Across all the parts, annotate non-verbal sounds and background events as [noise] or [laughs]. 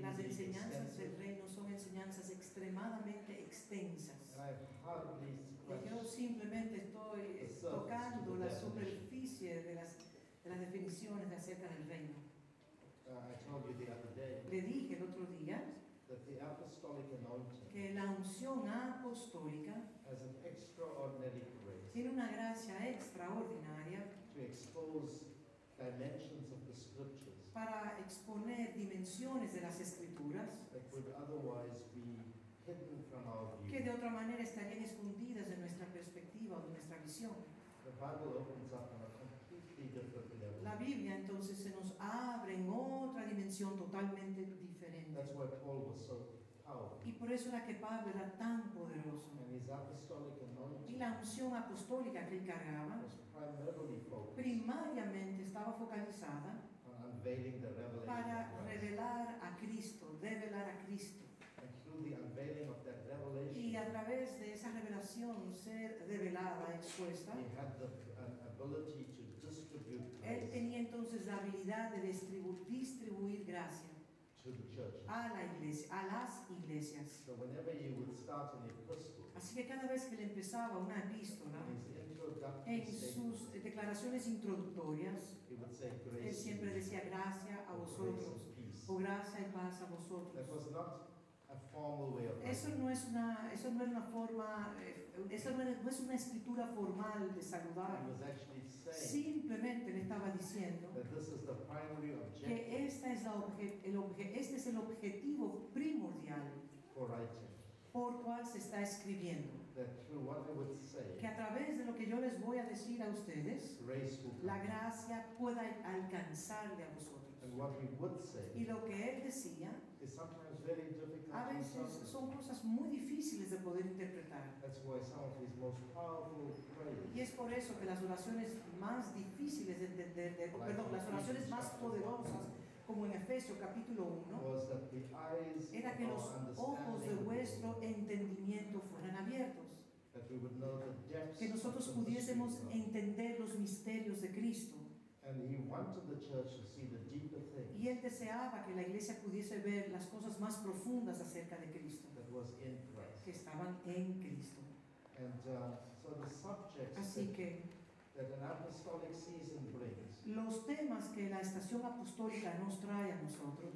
Las enseñanzas del reino son enseñanzas extremadamente extensas. Y yo simplemente estoy tocando la superficie de las, de las definiciones de acerca del reino. Uh, Le dije el otro día que la unción apostólica tiene una gracia extraordinaria para exponer dimensiones de las escrituras that would otherwise be hidden from our que de otra manera estarían escondidas de nuestra perspectiva o de nuestra visión. The Bible opens up on a completely different level. La Biblia entonces se nos abre en otra dimensión totalmente diferente. That's why Paul was so powerful. Y por eso era que Pablo era tan poderoso. And his apostolic Y la unción apostólica que él cargaba was primarily focused primariamente estaba focalizada unveiling the revelation para revelar a Cristo, revelar a Cristo. And through the unveiling of that Y a través de esa revelación ser revelada, expuesta, he had the ability to distribute él tenía entonces la habilidad de distribu- distribuir gracia to the church. a la iglesia, a las iglesias. So whenever he would start an epistle, Así que cada vez que le empezaba una epístola, en statement, sus declaraciones introductorias, él siempre decía gracia a vosotros, o gracia y paz a vosotros. Eso no es una, eso no es una forma, eh, eso no es, una escritura formal de saludar. Simplemente le estaba diciendo que esta es la obje- el obje- este es el objetivo primordial por cual se está escribiendo. That through what I would Que say, a través de lo que yo les voy a decir a ustedes, grace will la gracia pueda alcanzarle a vosotros. And what we would Y say lo que él decía, is sometimes very difficult a veces son cosas muy difíciles de poder interpretar. That's why some of his most powerful Y prayers es por eso que las oraciones más difíciles de entender, de- perdón, las oraciones más poderosas, como en Efesios capítulo 1, was that the eyes era que los ojos de vuestro entendimiento fueran abiertos, que nosotros pudiésemos entender los misterios de Cristo. And he wanted the church to see the deeper things Y él deseaba que la iglesia pudiese ver las cosas más profundas acerca de Cristo, que estaban en Cristo. Uh, Así que los temas que la estación apostólica nos trae a nosotros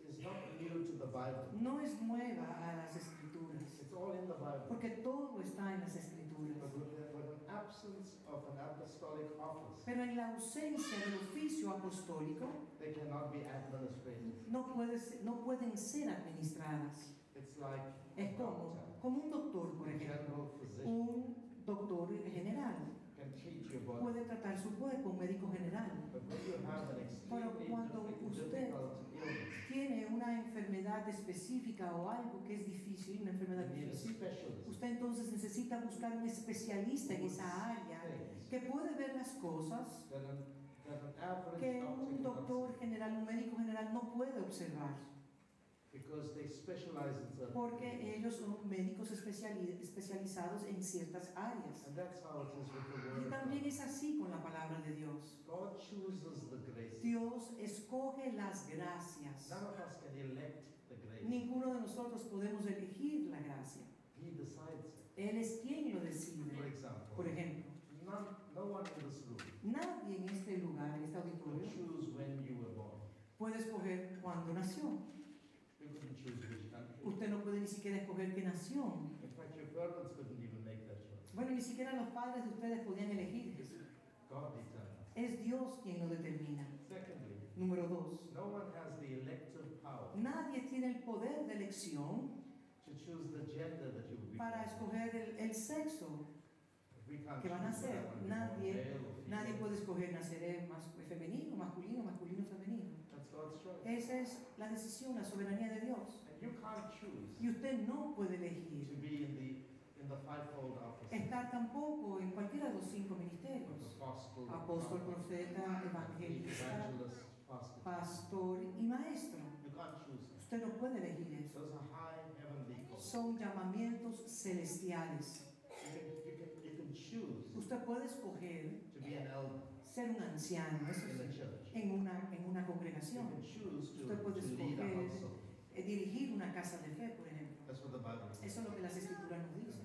is not new to the Bible. no es nueva a las escrituras, It's all in the Bible. porque todo está en las escrituras. But with, the, with an absence of an apostolic office, Pero en la ausencia del oficio apostólico they cannot be administrated. no, puede ser- no pueden ser administradas. It's like Es como, doctor, como un doctor, por a ejemplo. general physician, Un doctor general puede tratar su cuerpo, un médico general. Extremely cuando usted- Tiene una enfermedad específica o algo que es difícil, una enfermedad difícil. Usted entonces necesita buscar un especialista en esa área que puede ver las cosas que un doctor general, un médico general no puede observar, because they specialize in certain porque ellos son médicos especiali- especializados en ciertas áreas. And that's how it is with the Y word. también es así con la palabra de Dios. God chooses the Dios escoge las gracias. None of us can elect the grace. Ninguno de nosotros podemos elegir la gracia. He decides it. Él es quien lo For decide. example, Por ejemplo, none, no one in this room nadie en este lugar, en este auditorio, choose when you were born. puede escoger cuándo nació. You couldn't choose which country. Usted no puede ni siquiera escoger qué nación. In fact, your parents couldn't even make that choice. Bueno, ni siquiera los padres de ustedes podían elegir eso. God determines. Es Dios quien lo determina. Secondly, Número dos, no one has the elective power nadie tiene el poder de elección to choose the gender that you will be para escoger el, el sexo We can't que van a choose ser. Nadie- male or Nadie female. puede escoger naceré mas- femenino, masculino, masculino, femenino. Esa es la decisión, la soberanía de Dios. Y usted no puede elegir estar tampoco en cualquiera de los cinco ministerios. Apóstol, profeta, evangelista, evangelist, pastor. y maestro. Usted no puede elegir eso. Son llamamientos celestiales. Usted puede escoger ser un anciano, eso sí, en una, en una congregación. Usted puede escoger-. Eh, dirigir una casa de fe, por ejemplo. Eso es lo que las escrituras nos dicen.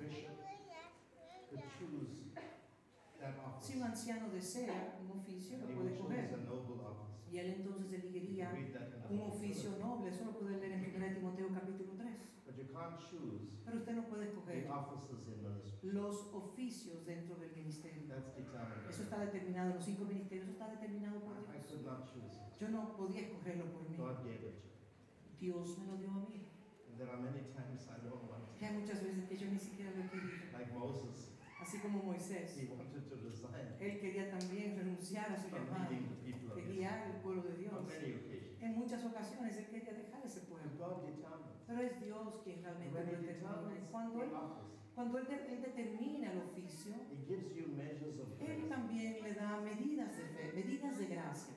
Si un anciano desea un oficio, lo puede office. Y él entonces elegiría un oficio noble. Eso lo puede leer en 1 Timoteo capítulo 3. But you can't choose Pero usted no puede escoger los oficios dentro del ministerio. That's determined. Eso está determinado, los cinco ministerios, eso está determinado por Dios. could not choose it. Yo no podía escogerlo por mí. God gave it to me. Dios me lo dio a mí. There are many times I don't want Que hay muchas veces que yo ni siquiera lo he querido. to. Like Moses, Así como Moisés. he wanted to resign Él quería también renunciar a su llamado de guiar al pueblo de Dios. On many occasions. En muchas ocasiones él quería dejar ese pueblo. God. Pero es Dios quien realmente lo determina. Cuando él, cuando él, él determina el oficio, he gives you measures of él también le da medidas de fe, medidas de gracia.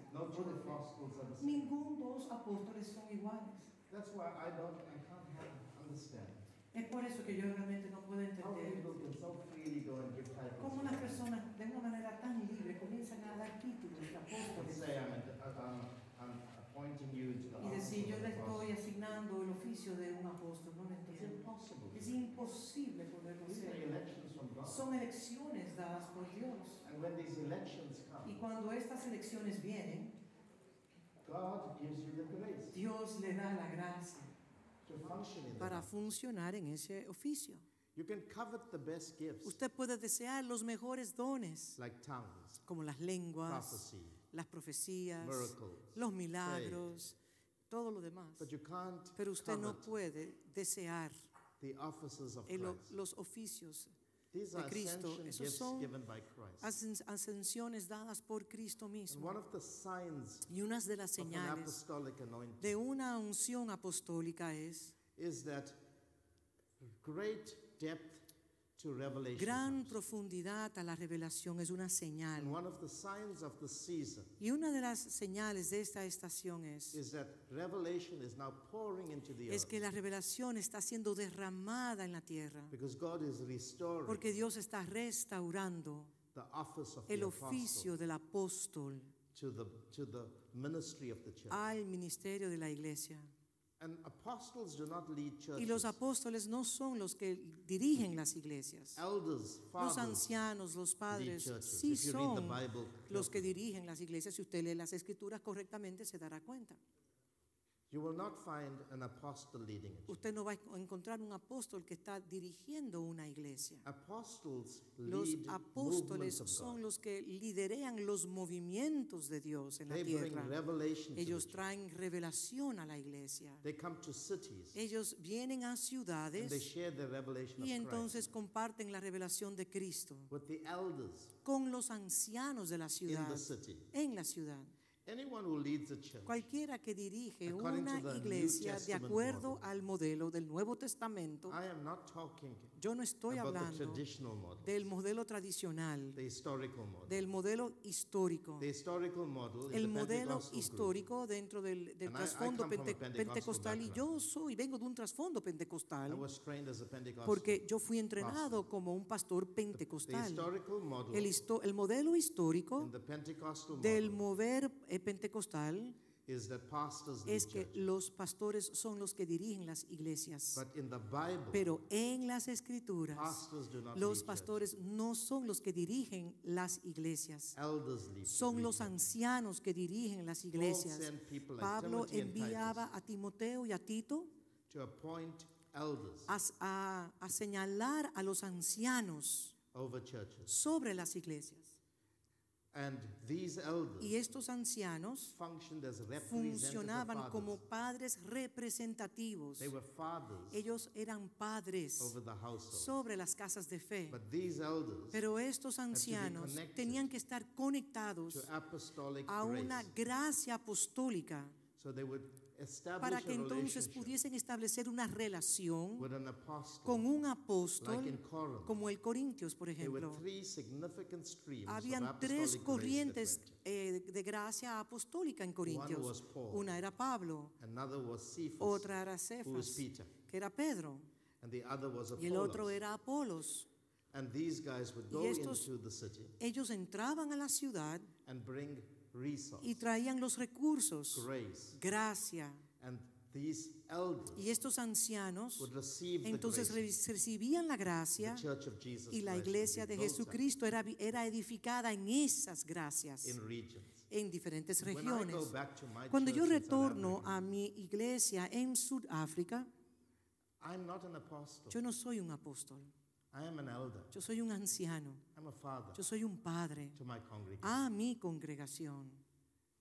Ningún dos apóstoles son iguales. That's why I don't, I can't have, understand Es por eso que yo realmente no puedo entender cómo las personas de una manera tan libre comienzan a dar títulos de apóstoles y decir yo le estoy asignando el oficio de un apóstol. No lo It's entiendo. impossible. Es imposible poderlo hacer. Son elecciones dadas por Dios. And when these elections Y come, cuando estas elecciones vienen, God gives you the grace Dios le da la gracia to function in para funcionar en ese oficio. You can covet the best gifts, Usted puede desear los mejores dones, like tongues, como las lenguas, prophecy, las profecías, miracles. los milagros, todo lo demás. But you can't Pero usted no puede desear of los oficios, These de Cristo. Esos son ascensiones dadas por Cristo mismo. Y una de las señales de una unción apostólica es is that great depth to revelation. gran comes. profundidad a la revelación, es una señal. And one of the signs of the season Y una de las señales de esta estación es is that revelation is now pouring into the es earth que la revelación está siendo derramada en la tierra, because God is restoring porque Dios está restaurando the office of el the apostle oficio del apóstol to the to the ministry of the church. al ministerio de la iglesia. And apostles do not lead Y los apóstoles no son los que dirigen las iglesias. Elders, Los fathers ancianos, los lead padres, churches. sí if you read the son los que dirigen las iglesias. Si usted lee las escrituras correctamente, se dará cuenta. You will not find an apostle leading it. Usted no va a encontrar un apóstol que está dirigiendo una iglesia. Apostles Los lead apóstoles son los que liderean los movimientos de Dios en la They bring tierra. the Ellos church. traen revelación a la iglesia. They come to cities Ellos vienen a and they ciudades share the revelation y of entonces Christ comparten la revelación de Cristo with the elders con los ancianos de la in ciudad, the city. en la ciudad. Anyone who leads a church Cualquiera que dirige According to una the New iglesia de Testament acuerdo model. al modelo del Nuevo Testamento, I am not talking yo no estoy about the hablando traditional model, del modelo tradicional, the historical model. del modelo histórico. The historical model is el the modelo Pentecostal histórico dentro del, del And I- I trasfondo come from a pente- Pentecostal pentecostal y yo soy, vengo de un trasfondo I pentecostal was trained as a Pentecostal. porque yo fui entrenado como un pastor the pentecostal. historical model El, histo- el modelo histórico in the Pentecostal del model mover eh, pentecostal es que los pastores son los que dirigen las iglesias. But in the Bible, Pero en las escrituras, pastors do not los pastores no son los que dirigen las iglesias. Son los ancianos que dirigen las iglesias. Pablo enviaba a Timoteo y a Tito a, a- a señalar a los ancianos sobre las iglesias. And these elders Y estos ancianos functioned as representative funcionaban fathers. como padres representativos. They were fathers Ellos eran padres over the household. sobre las casas de fe. But these elders Pero estos ancianos connected tenían que estar conectados a una grace. gracia apostólica So they would establish para que entonces pudiesen establecer una relación with an apostle. con un apóstol como el Corintios, por ejemplo. Habían tres corrientes eh, de gracia apostólica en Corintios. Paul. Una era Pablo, otra era Cefas, que era Pedro, and the other was y el otro era Apolos. And these guys would Y go estos- into the city Ellos entraban a la ciudad and bring resources, y traían los recursos, gracia. and these elders Y estos ancianos would receive the entonces recibían la The gracia church of Jesus y la iglesia de Jesucristo era, era edificada en esas gracias, en diferentes regiones. Cuando yo retorno a mi iglesia en Sudáfrica, I'm not an apostle. yo no soy un apóstol, I am an elder. yo soy un anciano, I'm a father yo soy un padre to my congregation. a mi congregación.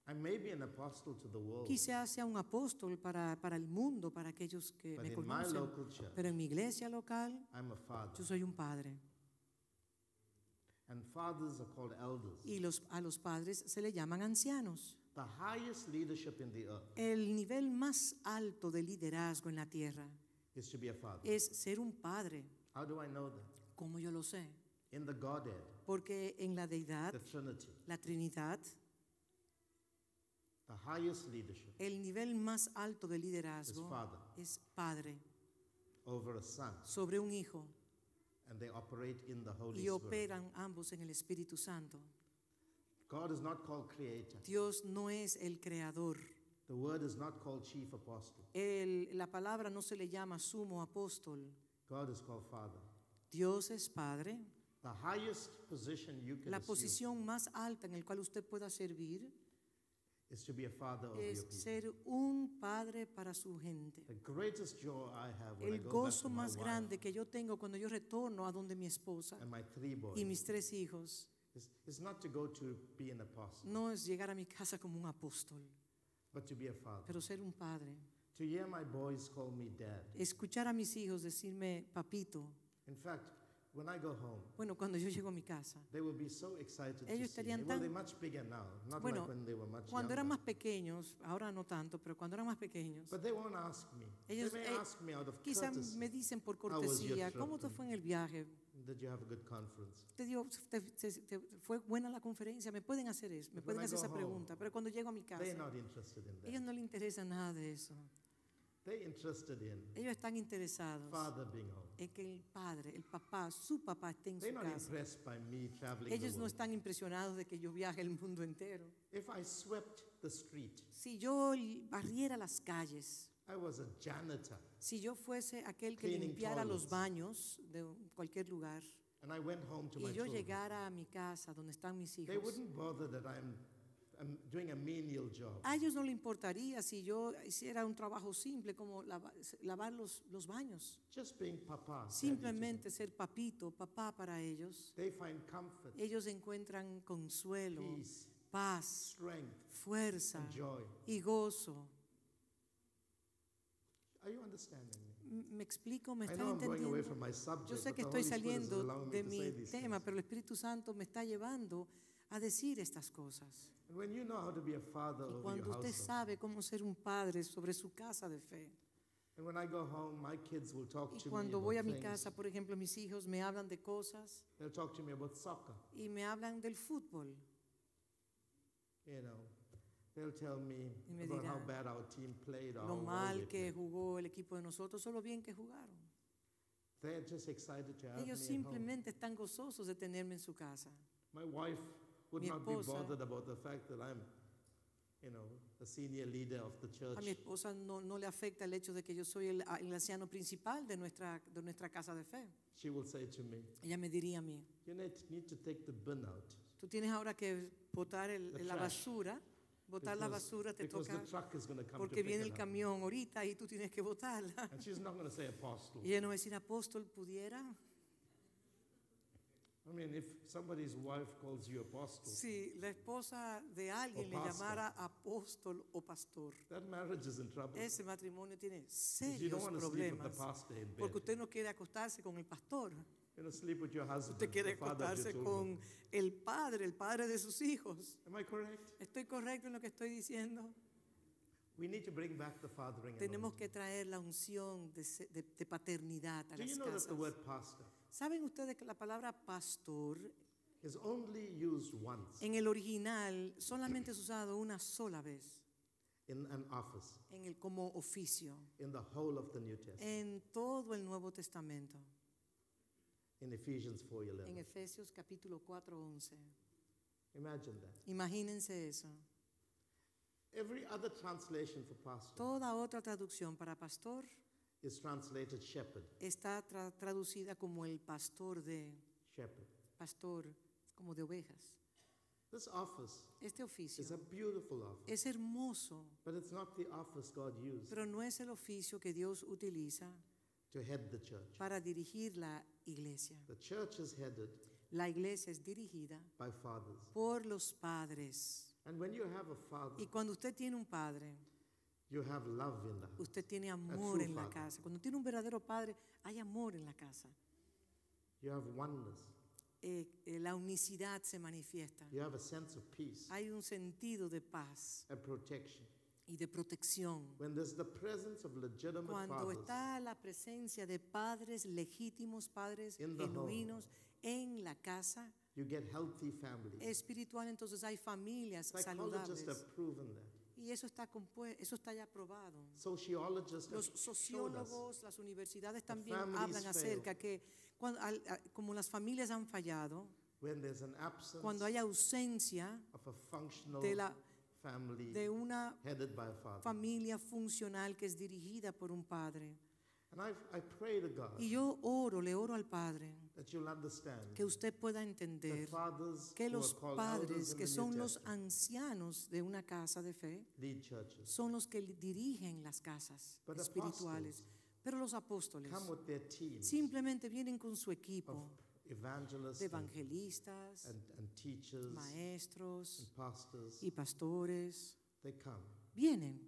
I may be an apostle to the world, Quizás sea un apóstol para, para el mundo, para aquellos que but me in my conocen, local church, pero en mi iglesia local I'm a father. yo soy un padre. And fathers are called elders. Y los, a los padres se le llaman ancianos. The highest leadership in the earth El nivel más alto de liderazgo en la tierra is to be a father. es ser un padre. How do I know that? ¿Cómo yo lo sé? In the Godhead, Porque en la deidad, the Trinity, la Trinidad, the highest leadership el nivel más alto de is liderazgo father es padre over a son, sobre un hijo and they operate in the Holy y Spirit. operan ambos en el Espíritu Santo. God is not called creator. Dios no es el creador. The word is not called chief apostle. El- la palabra no se le llama sumo apóstol. God is called father. Dios es padre. The highest position you can La posición más alta en la cual usted pueda servir is to be a father your es people. ser un padre para su gente. The greatest joy I have when I El back gozo to my más wife grande que yo tengo cuando yo retorno a donde mi esposa and my three boys y mis tres hijos is, is not to go to be an apostle, no es llegar a mi casa como un apóstol, but to be a father. pero ser un padre. To hear my boys call me dad. Escuchar a mis hijos decirme papito. In fact, when I go home, Bueno, cuando yo llego a mi casa. they will be so excited to Ellos estarían tan- they're much bigger now, not Bueno, like when they were much Cuando eran más pequeños, ahora no tanto, pero cuando eran más pequeños, But they won't ask me. Ellos, they may eh, ask me out of quizás me dicen por cortesía? ¿cómo te fue en el viaje? Did you have a good conference? ¿Te, dio, te- te- te- ¿Fue buena la conferencia? Me pueden hacer eso, me But pueden hacer esa home, pregunta, pero cuando llego a mi casa, in ellos no les interesa nada de eso. They're interested in Ellos están interesados father being home. en que el padre, el papá, su papá esté en They're su not casa. impressed by me traveling the Ellos no world. están impresionados de que yo viaje el mundo entero. If I swept the street, Si yo barriera las calles, I was a janitor, si yo fuese aquel que Cleaning limpiara los toilets. baños de cualquier lugar and I went home to y yo children, llegara a mi casa donde están mis they hijos, wouldn't bother that I'm, I'm doing a menial job. a ellos no le importaría si yo hiciera un trabajo simple como lava- lavar los, los baños. Just being papa. Simplemente ser papito, papá para ellos. They find comfort, Ellos encuentran consuelo, peace, paz, strength, fuerza and joy. y gozo. Are you understanding me? ¿Me explico? ¿Me away entendiendo? subject, Yo sé que estoy saliendo de mi tema, pero el Espíritu Santo me está llevando a decir estas cosas. When you know how to be a father Y cuando usted sabe cómo ser un padre sobre su casa de fe, y cuando voy a mi casa, por ejemplo, mis hijos me hablan de cosas They'll talk to me about soccer. y me hablan del fútbol. You know, they'll tell me Y me about how dirán bad our team played Lo how mal que jugó el equipo de nosotros, solo bien que jugaron. Just excited to have Ellos me at home. simplemente están gozosos de tenerme en su casa. My wife would Mi not be esposa- bothered about the fact that I'm you know, the senior leader of the church, A mi esposa no, no le afecta el hecho de que yo soy el, el anciano principal de nuestra, de nuestra casa de fe. she will say to me, Ella me diría a mí, You need, need to take the bin out. tú tienes ahora que botar el- The la trash. basura, botar la basura te toca the truck is going to come to porque viene el camión ahorita y tú tienes que botarla. And she's not going to say apostle. Y ella no va a decir, apóstol, ¿pudiera? I mean, if somebody's wife calls you apostle, Si la esposa de alguien le pastor. llamara apóstol o pastor, that marriage is in trouble. ese matrimonio tiene you serios don't want to sleep with the problemas. pastor in bed. Porque usted no quiere acostarse con el pastor, You know, sleep with your husband, usted quiere the father of your acostarse children. con el padre, el padre de sus hijos. Am I correct? ¿Estoy correcto en lo que estoy diciendo? We need to bring back the fathering Tenemos anointing. que traer la unción de, se- de- de paternidad a Do you las know that casas. the word pastor ¿Saben ustedes que la palabra pastor is only used once en el original solamente es usado una sola vez in an office en el, como oficio in the whole of the New Testament? en todo el Nuevo Testamento? In Ephesians En 4:11. Efesios capítulo 4, 11. Imagine that. Imagínense eso. Every other translation for pastor Toda otra traducción para pastor is translated shepherd. está tra- traducida como el pastor de, Shepherd. pastor como de ovejas. This office Este oficio is a beautiful office, es hermoso, but it's not the office God used pero no es el oficio que Dios utiliza to head the church. para dirigir la iglesia. The church is headed La iglesia es dirigida by fathers. por los padres. And when you have a father, Y cuando usted tiene un padre, you have love in the house. usted tiene amor en la father. casa. Cuando tiene un verdadero padre, hay amor en la casa. You have oneness. Eh, eh, la unicidad se manifiesta. You have a sense of peace Hay un sentido de paz and protection. y de protección. When there's the presence of legitimate Cuando fathers está la presencia de padres legítimos, padres In the home. genuinos en la casa you get healthy families. espiritual, entonces hay familias Psychologists saludables. have proven that. Y eso está, eso está ya probado. Sociologists Los sociólogos, las universidades también hablan acerca que cuando, al- a- como las familias han fallado, cuando hay ausencia de, la, family de una familia funcional que es dirigida por un padre. And I, I pray to God Y yo oro, le oro al Padre, que usted pueda that entender que los padres, que son los ancianos de una casa de fe, son los que dirigen las casas But espirituales. Pero los apóstoles simplemente vienen con su equipo evangelists de and, evangelistas, maestros and pastors. y pastores. They come Vienen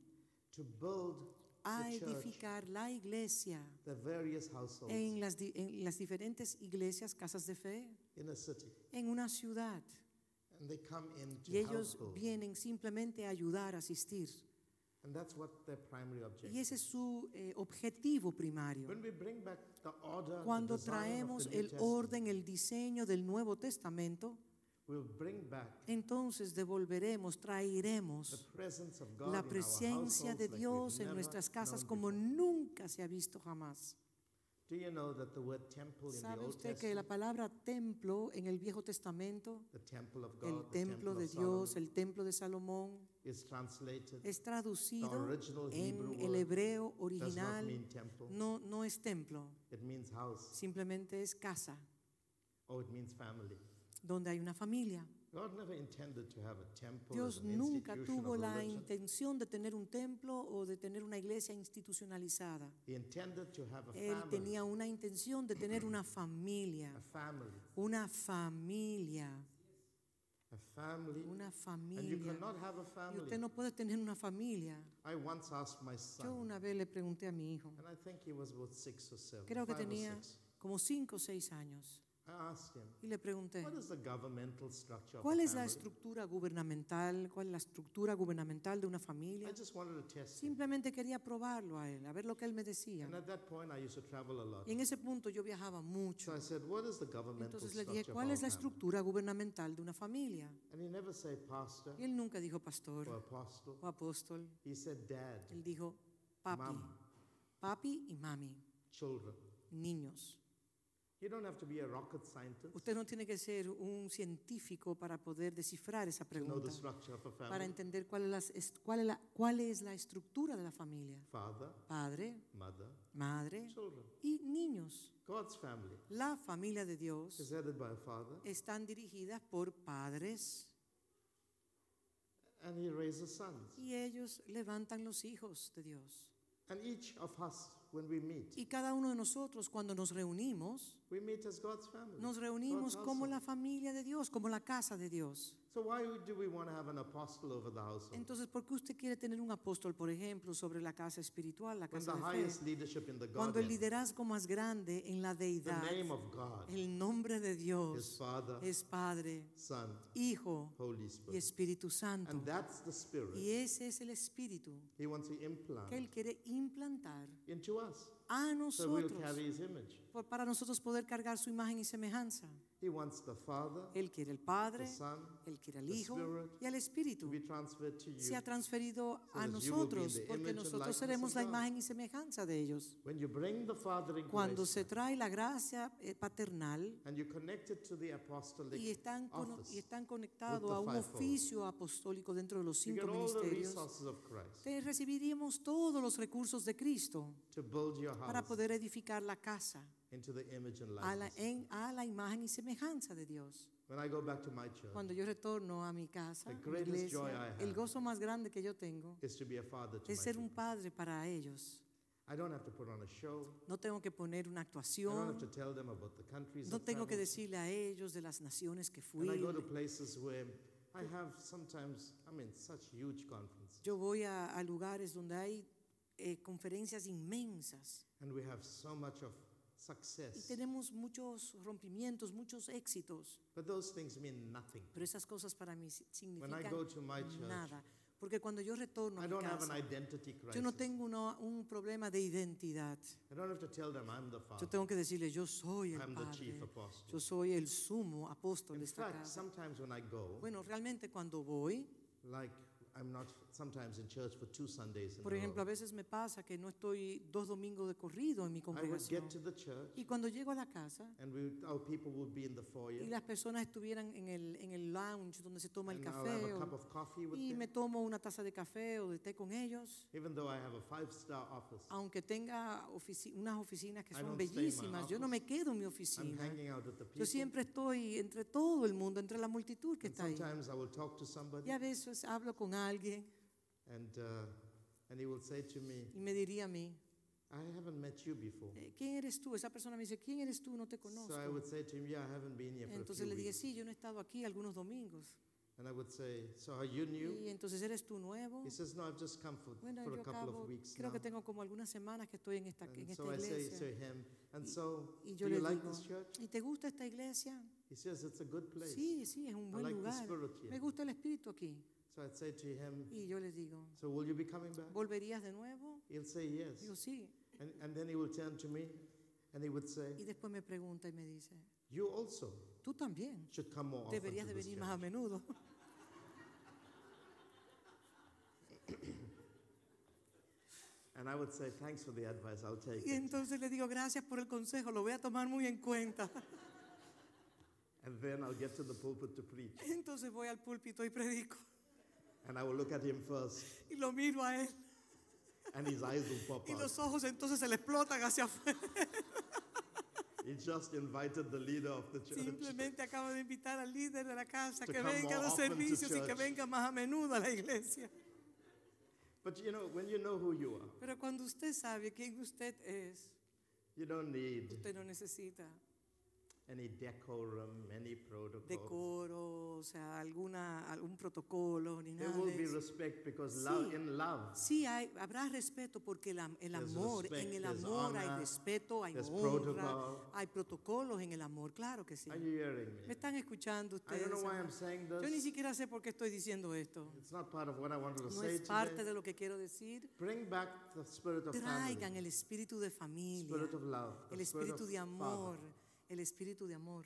to build a edificar la iglesia en las, en las diferentes iglesias, casas de fe, en una ciudad. And they come in to Y ellos vienen simplemente a ayudar, a asistir. And that's what their primary objective Y ese es su eh, objetivo primario. When we bring back the order, the Cuando traemos el orden, el diseño del Nuevo Testamento, entonces devolveremos, traeremos la presencia de Dios en nuestras casas como nunca se ha visto jamás. Do you know that the word temple in the ¿Sabe Old usted que la palabra templo en el Viejo Testamento, the temple of God, el templo de Dios, el templo de Salomón, is translated es traducido en el hebreo original? No, no es templo, It means house. Simplemente es casa, donde hay una familia. God never intended to have a temple Dios nunca tuvo la intención de tener un templo o de tener una iglesia institucionalizada. He intended to have a Él tenía una intención de tener una familia, A family. una familia, A family. una And you familia. cannot have a Y family. usted no puede tener una familia. I once asked my Yo son, una vez le pregunté a mi hijo, and I think he was about six or seven, creo que tenía como cinco o seis años, y le pregunté, ¿cuál es la estructura gubernamental? ¿Cuál es la estructura gubernamental de una familia? Simplemente quería probarlo a él, a ver lo que él me decía. Y en ese punto yo viajaba mucho. Entonces le dije, ¿cuál es la family?" estructura gubernamental de una familia? Y él nunca dijo or pastor o apóstol. Él dijo papi, papi y mami, niños. Usted no tiene que ser un científico para poder descifrar esa pregunta, structure of a para entender cuál es, la, cuál, es la, cuál es la estructura de la familia. Father, Padre, mother, madre children. y niños. God's family La familia de Dios is headed by a father, están dirigidas por padres and he raises sons. y ellos levantan los hijos de Dios. And each of us, when we meet, Y cada uno de nosotros cuando nos reunimos, we meet as God's family. nos reunimos God's como household. la familia de Dios, como la casa de Dios. So why do we want to have an apostle over the household? Entonces, ¿por qué usted quiere tener un apóstol, por ejemplo, sobre la casa espiritual, la When casa the de highest fe? leadership in the Cuando el liderazgo más grande en la the deidad, name of God, el nombre de Dios Father, es Padre, Son, Hijo y. Espíritu Santo. And that's the spirit Y ese es el espíritu que Él quiere implantar into us. a So we'll nosotros carry his image. Por- para nosotros poder cargar su imagen y semejanza. He wants the Father, Él quiere el the Padre, Son, Él quiere the Hijo Spirit y to Espíritu. Se ha transferido so a nosotros the porque nosotros seremos la imagen y semejanza de ellos. When you bring the Cuando se trae la gracia eh, paternal and you connect it to the apostolic y están, office, y están conectados the a un oficio apostólico dentro de los cinco the ministerios, te recibiríamos todos los recursos de Cristo to build your para poder edificar la casa into the image and a la, likeness. en- a la imagen y semejanza de Dios. When I go back to my church, Cuando yo retorno a mi casa, The mi greatest joy I have el gozo más grande que yo tengo is to be a father to es my ser un padre para ellos. I don't have to put on a show. No tengo que poner una I don't have actuación, to tell them about the countries no I've tengo que traveled. decirle a ellos de las naciones que fui. And I go to places where I have sometimes, I mean, such huge conferences. Yo voy a, a lugares donde hay eh, conferencias inmensas And we have so much of y success. tenemos muchos rompimientos, muchos éxitos, But those things mean nothing. pero esas cosas para mí si- When I significan go to my church, nada. Porque cuando yo retorno a mi don't have an casa, yo no tengo uno- un problema de identidad. I don't have to tell them I'm the Yo tengo que decirle, yo soy el I'm the chief padre, yo soy el sumo apóstol de esta fact, casa. sometimes when I go, Bueno, realmente cuando voy, like I'm not sometimes in church for two Sundays in por ejemplo, a veces me pasa que no estoy dos domingos de corrido en mi I would congregación. get to the church Y cuando llego a la casa and we, our people would be in the y foyer las personas estuvieran en el, en el lounge donde se toma el and I'll café a o- cup of coffee with y them, me tomo una taza de café o de té con ellos, even though I have a five-star office. aunque tenga ofici- unas oficinas que I son don't stay in my bellísimas, yo no me quedo en mi I'm oficina. hanging out with the people. Yo siempre estoy entre todo el mundo, entre la multitud que And está ahí. sometimes I will talk to somebody Y a veces hablo con alguien and, uh, and he will say to me, y me diría a mí, I haven't met you before. "Eh, ¿quién eres tú? Esa persona me dice, ¿quién eres tú? No te conozco. So I would say to him, yeah, I haven't been here for a Entonces few le dije, sí, yo no he estado aquí algunos domingos. And I would say, so are you new? Y entonces, ¿eres tú nuevo? He says, no, I've just come for, Bueno, for a couple acabo, of weeks creo now. que tengo como algunas semanas que estoy en esta, en And esta so I say iglesia. to him, and so, Y do yo you le like this church? ¿y te gusta esta iglesia? He says, it's a good place. Sí, sí, es un I buen like the lugar. spirit here. Me gusta el espíritu aquí. So I'd say to him, Y yo le digo, so will you be coming back? ¿volverías de nuevo? He'll say yes. Digo, sí. And, and then he will turn to me and he would say, Y después me pregunta y me dice, you also tú también should come more deberías de venir más a menudo. [laughs] And I would say, thanks for the advice, I'll take Y it. entonces le digo, gracias por el consejo, lo voy a tomar muy en cuenta. And then I'll get to the pulpit to preach. Entonces voy al púlpito y predico. And I will look at him first Y lo miro a él. and his eyes will pop Y out. los ojos entonces se le explotan hacia afuera. He just invited the leader of the church. Simplemente acabo de invitar al líder de la casa To que come venga a more los often to servicios y que church. venga más a menudo a la iglesia. But you know, when you know who you are, Pero cuando usted sabe quién usted es, you don't need usted no necesita any decorum, any protocol. decoro, o sea, alguna, algún protocolo ni There nada will de be eso. respect because Sí. love, in love, Sí, hay, habrá respeto porque el, am- el There's amor, respect, en el there's amor hay honor, respeto, hay there's honra, protocol. hay protocolos en el amor, claro que sí. Are you hearing ¿Me me? están escuchando I ustedes? don't know why I'm saying Yo ni this. siquiera sé por qué estoy diciendo esto. It's not part of what I wanted to No say es parte today. de lo que quiero decir. Bring back the spirit of Traigan family, el espíritu de familia, spirit of love, el the spirit espíritu of de amor, father. El espíritu de amor.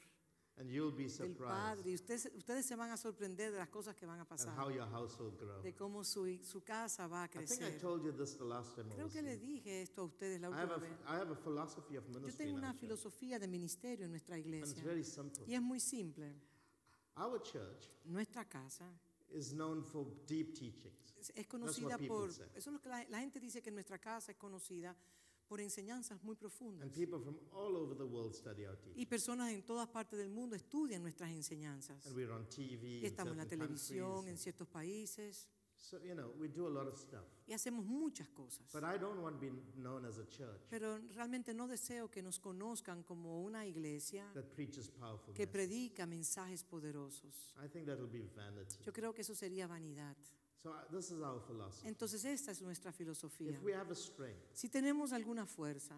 And you'll be del Padre. Y surprised ustedes, ustedes se van a sorprender de las cosas que van a at pasar, how your grow. de cómo su, su casa va a I think I crecer. told you this the last time I Creo was que le here. dije esto a ustedes la I have, última a, vez. I have a philosophy of Yo ministry tengo in una our church, filosofía de ministerio en nuestra and it's iglesia very simple. y es muy simple. Our church Nuestra casa is known for deep teachings. es, es conocida people por, say. eso es lo que la, la gente dice que nuestra casa es conocida por enseñanzas muy profundas. And people from all over the world study our Y teaching. personas en todas partes del mundo estudian nuestras enseñanzas. And we're on TV Y estamos en la televisión en ciertos países So, you know, we do a lot of stuff. y hacemos muchas cosas. But I don't want to be known as a church Pero realmente no deseo que nos conozcan como una iglesia that preaches powerful que messages. predica mensajes poderosos. I think be vanity. Yo creo que eso sería vanidad. So uh, this is our philosophy. Entonces esta es nuestra filosofía. If we have a strength Si tenemos alguna fuerza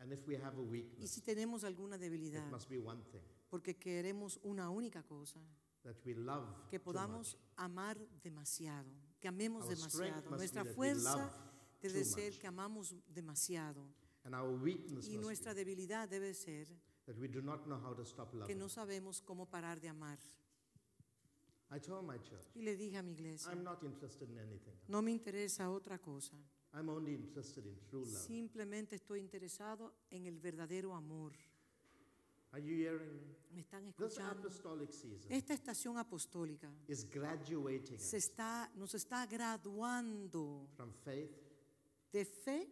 and if we have a y weakness, si tenemos alguna it debilidad, must be one thing porque queremos una única cosa, that we love que too podamos much. amar demasiado, que amemos Our strength demasiado. must be Nuestra that we fuerza love debe too ser much. que amamos demasiado And our weakness y must nuestra be debilidad debe ser that we do not know how to stop que loving. no sabemos cómo parar de amar. I told my church, Y le dije a mi iglesia, I'm not interested in anything. no me interesa otra cosa, I'm only interested in true love. simplemente estoy interesado en el verdadero amor. Are you hearing me? ¿Me están This escuchando? apostolic season Esta estación apostólica is graduating se us está, nos está graduando from faith, de fe,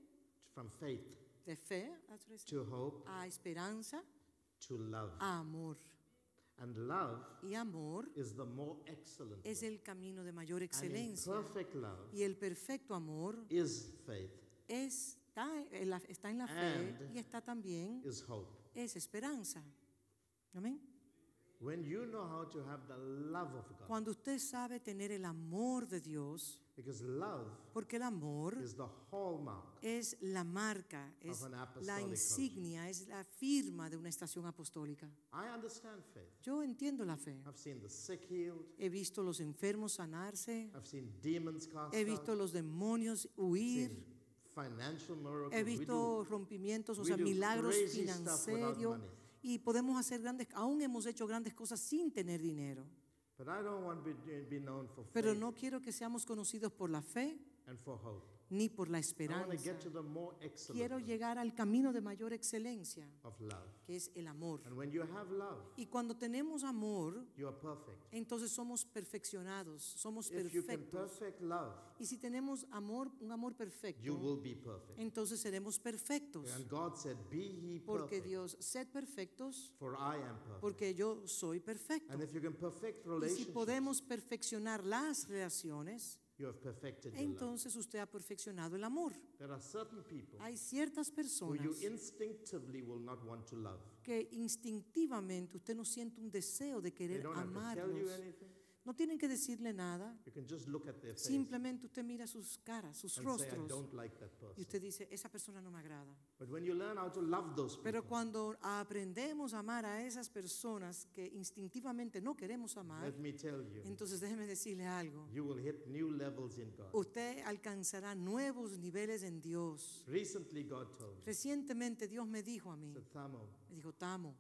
from faith de fe that's what I said, to hope a esperanza, to love. a amor. And love Y amor is the more excellent es el camino de mayor excelencia. perfect love Y el perfecto amor is faith, está en la, está en la fe And y está también is hope. es esperanza. Amén. When you know how to have the love of God, Cuando usted sabe tener el amor de Dios, because love porque el amor is the hallmark es la marca, es an la insignia, es la firma de una estación apostólica. I understand faith. Yo entiendo la fe. I've seen the sick healed. He visto los enfermos sanarse, I've seen demons cast he visto out. los demonios seen huir, financial miracles. he We visto do- rompimientos, o sea, milagros financieros. money. Y podemos hacer grandes, aún hemos hecho grandes cosas sin tener dinero. But I don't want to be, be known for Pero no quiero que seamos conocidos por la fe and for hope. Ni por la esperanza. Quiero llegar al camino de mayor excelencia, of love. que es el amor. And when you have love, Y cuando tenemos amor, you are perfect. entonces somos perfeccionados, somos If you can perfectos. perfect love, Y si tenemos amor, un amor you perfecto, will be perfect. entonces seremos perfectos. And God said, Be ye Porque perfect, Dios, sed perfectos, for I am perfect. porque yo soy perfecto. And if you can perfect Y si podemos perfeccionar las relaciones, you have perfected your entonces usted ha perfeccionado el amor. There are certain people Hay ciertas who personas you instinctively will not want to love. que instintivamente usted no siente un deseo de They querer don't have to tell you amarlos. anything. No tienen que decirle nada, You can just look at their face simplemente usted mira sus caras, sus say, rostros don't like y usted dice, esa persona no me agrada. But when you learn how to love those Pero cuando aprendemos a amar a esas personas que instintivamente no queremos amar, let me tell you, entonces déjeme decirle algo. you will hit new levels in God. Usted alcanzará nuevos niveles en Dios. Recently, God told me, Recientemente Dios me dijo a mí, me dijo, Tamo,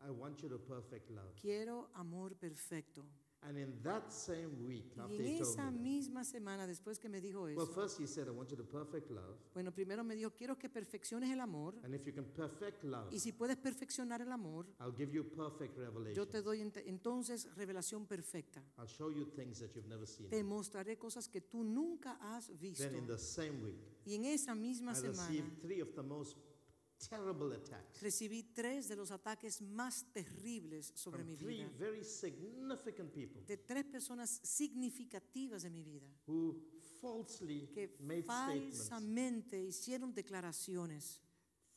I want you to perfect love. quiero amor perfecto. And in that same week, after Y en told esa me that, misma semana, después que me dijo well, eso, first he said, I want you to perfect love. bueno, primero me dijo, quiero que perfecciones el amor. And if you can perfect love, Y si puedes perfeccionar el amor, I'll give you perfect yo revelation. te doy ent- entonces revelación perfecta. I'll show you things that you've never seen. Te mostraré cosas que tú nunca has visto. Then in the same week, Y en esa I misma semana received three of the most terrible attacks recibí tres de los ataques más terribles sobre from mi three vida. very significant people De tres personas significativas de mi vida. who falsely que made statements falsamente hicieron declaraciones